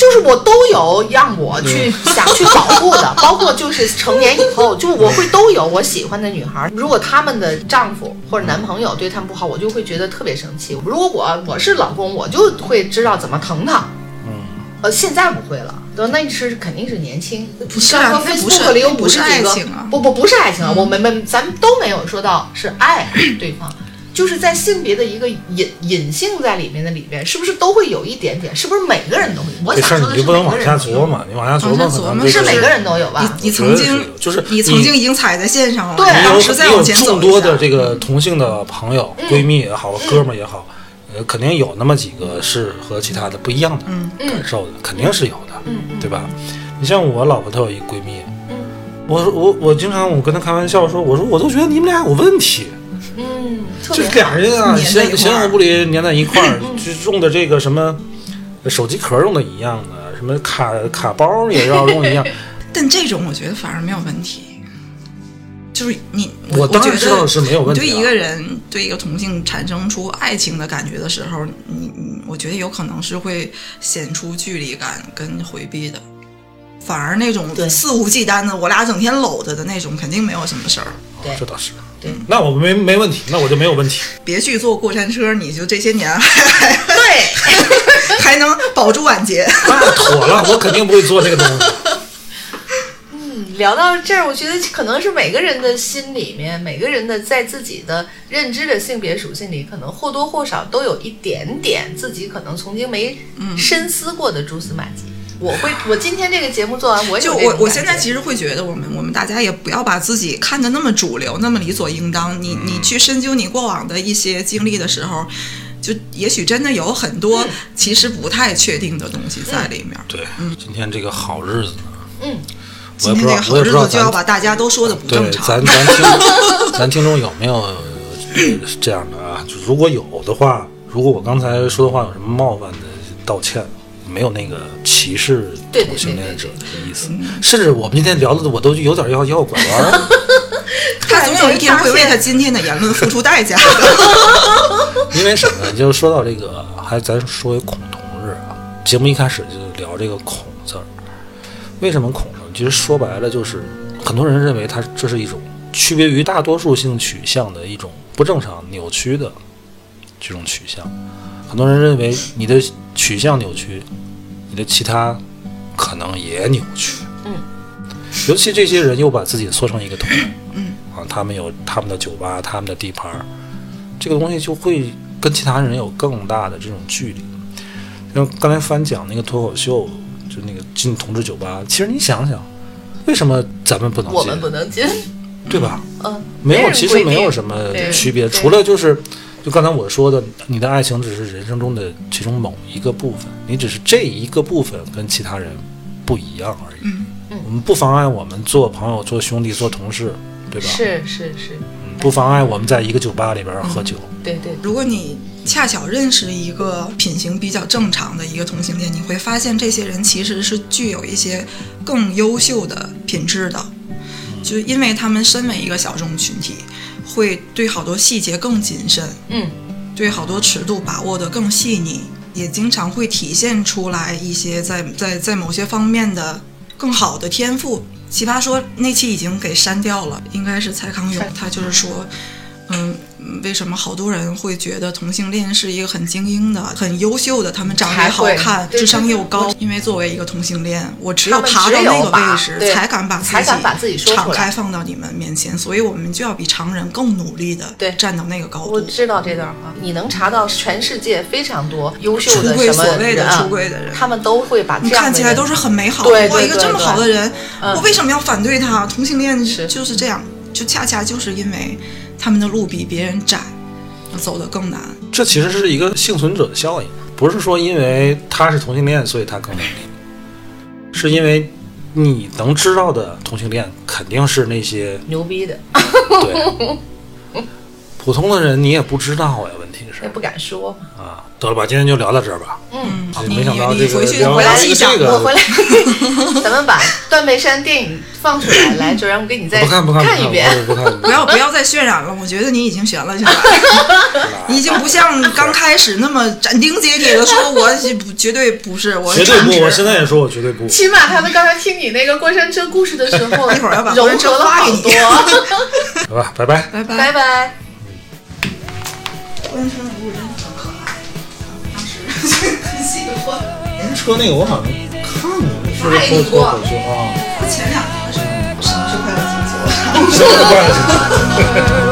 就是我都有让我去 想去保护的，包括就是成年以后，就我会都有我喜欢的女孩。如果他们的丈夫或者男朋友对他们不好，我就会觉得特别生气。如果我我是老公，我就会知道怎么疼他。嗯，呃，现在不会了，对，那是肯定是年轻。不是不是不是50几个爱情啊不不不是爱情啊，我们们咱们都没有说到是爱 对方。就是在性别的一个隐隐性在里面的里面，是不是都会有一点点？是不是每个人都会？我这事儿想说的是你就不能往每个人都有下琢磨，你往下琢磨往下琢磨可能是每个人都有吧？你曾经就是你曾经已经踩在线上了，对当时再有往前走众多的这个同性的朋友、嗯闺蜜也好，哥们儿也好，呃，肯定有那么几个是和其他的不一样的嗯感受的，肯定是有的，对吧？你像我老婆，她有一闺蜜，嗯我我我经常我跟她开玩笑说，我说我都觉得你们俩有问题，嗯，特就是俩人啊，粘在一块儿形形影不离，粘在一块儿，嗯 就用的这个什么手机壳用的一样的，什么卡卡包也要用一样。但这种我觉得反而没有问题。就是你，我当然觉得知道是没有问题啊对一个人对一个同性产生出爱情的感觉的时候，你你，我觉得有可能是会显出距离感跟回避的。反而那种对肆无忌惮的，我俩整天搂着的那种，肯定没有什么事儿。对这倒是。对那我没没问题，那我就没有问题。别去坐过山车，你就这些年还还对，还能保住晚节。那妥了，我肯定不会做这个东西。嗯，聊到这儿，我觉得可能是每个人的心里面，每个人的在自己的认知的性别属性里，可能或多或少都有一点点自己可能曾经没深思过的蛛丝马迹。我会，我今天这个节目做完，我有就我我现在其实会觉得，我们我们大家也不要把自己看得那么主流，那么理所应当。你你去深究你过往的一些经历的时候，就也许真的有很多其实不太确定的东西在里面。对，今天这个好日子呢，嗯，我也不知道今天这个，好日子就要把大家都说的不正常咱。咱听咱听众有没有呃这样的啊？就如果有的话，如果我刚才说的话有什么冒犯的，道歉。没有那个歧视同性恋者的意思，嗯甚至我们今天聊的我都有点要要拐弯儿。他总有一天会为他今天的言论付出代价的。因为什么呢？就说到这个，还咱说回恐同日啊。节目一开始就聊这个“恐”字儿，为什么恐呢？其实说白了就是，很多人认为它这是一种区别于大多数性取向的一种不正常、扭曲的这种取向。很多人认为你的取向扭曲，你的其他可能也扭曲。嗯，尤其这些人又把自己缩成一个团，嗯啊，他们有他们的酒吧，他们的地盘儿，这个东西就会跟其他人有更大的这种距离。像刚才翻讲那个脱口秀，就那个进同志酒吧，其实你想想，为什么咱们不能进？我们不能进，对吧？嗯，没有，其实没有什么区别，除了就是，就刚才我说的，你的爱情只是人生中的其中某一个部分，你只是这一个部分跟其他人不一样而已。嗯嗯我们不妨碍我们做朋友、做兄弟、做同事，对吧？是是是，嗯不妨碍我们在一个酒吧里边喝酒。对对，如果你恰巧认识一个品行比较正常的一个同性恋，你会发现这些人其实是具有一些更优秀的品质的，就因为他们身为一个小众群体，会对好多细节更谨慎，嗯，对好多尺度把握得更细腻，也经常会体现出来一些在在在某些方面的更好的天赋。奇葩说那期已经给删掉了，应该是蔡康永，他就是说，嗯，为什么好多人会觉得同性恋是一个很精英的、很优秀的，他们长得也好看，智商又高？因为作为一个同性恋，我只有爬到那个位置，才敢把自己才敢把自己说出来敞开放到你们面前，所以我们就要比常人更努力的站到那个高度。我知道这段话，你能查到全世界非常多优秀出柜的什么所谓的出柜的人他们都会把这你样看起来都是很美好，对对哇，一个这么好的人，嗯我为什么要反对他？同性恋是就是这样，就恰恰就是因为他们的路比别人窄，走得更难。这其实是一个幸存者的效应，不是说因为他是同性恋所以他更努力，是因为你能知道的同性恋肯定是那些牛逼的，对 普通的人你也不知道呀。问题是也不敢说。啊，得了吧，今天就聊到这儿吧。嗯，你没想到这个你回去聊回来一想聊这个我回来，咱们把断背山电影放出来，来，就让我给你再看一遍。不看。不要不要再渲染了，我觉得你已经悬了，现在你已经不像刚开始那么斩钉截铁的说，我绝对不是，我绝对不，我现在也说我绝对不。起码他们刚才听你那个过山车故事的时候，一会儿要把融过山车合了好发给你多。好吧，拜拜。拜拜拜。拜。过山车的路真的很可爱，当时很喜欢。车那个我好像看过，是不是脱太多脱口秀啊？前两年的时候，什么是快乐星球？什么关系？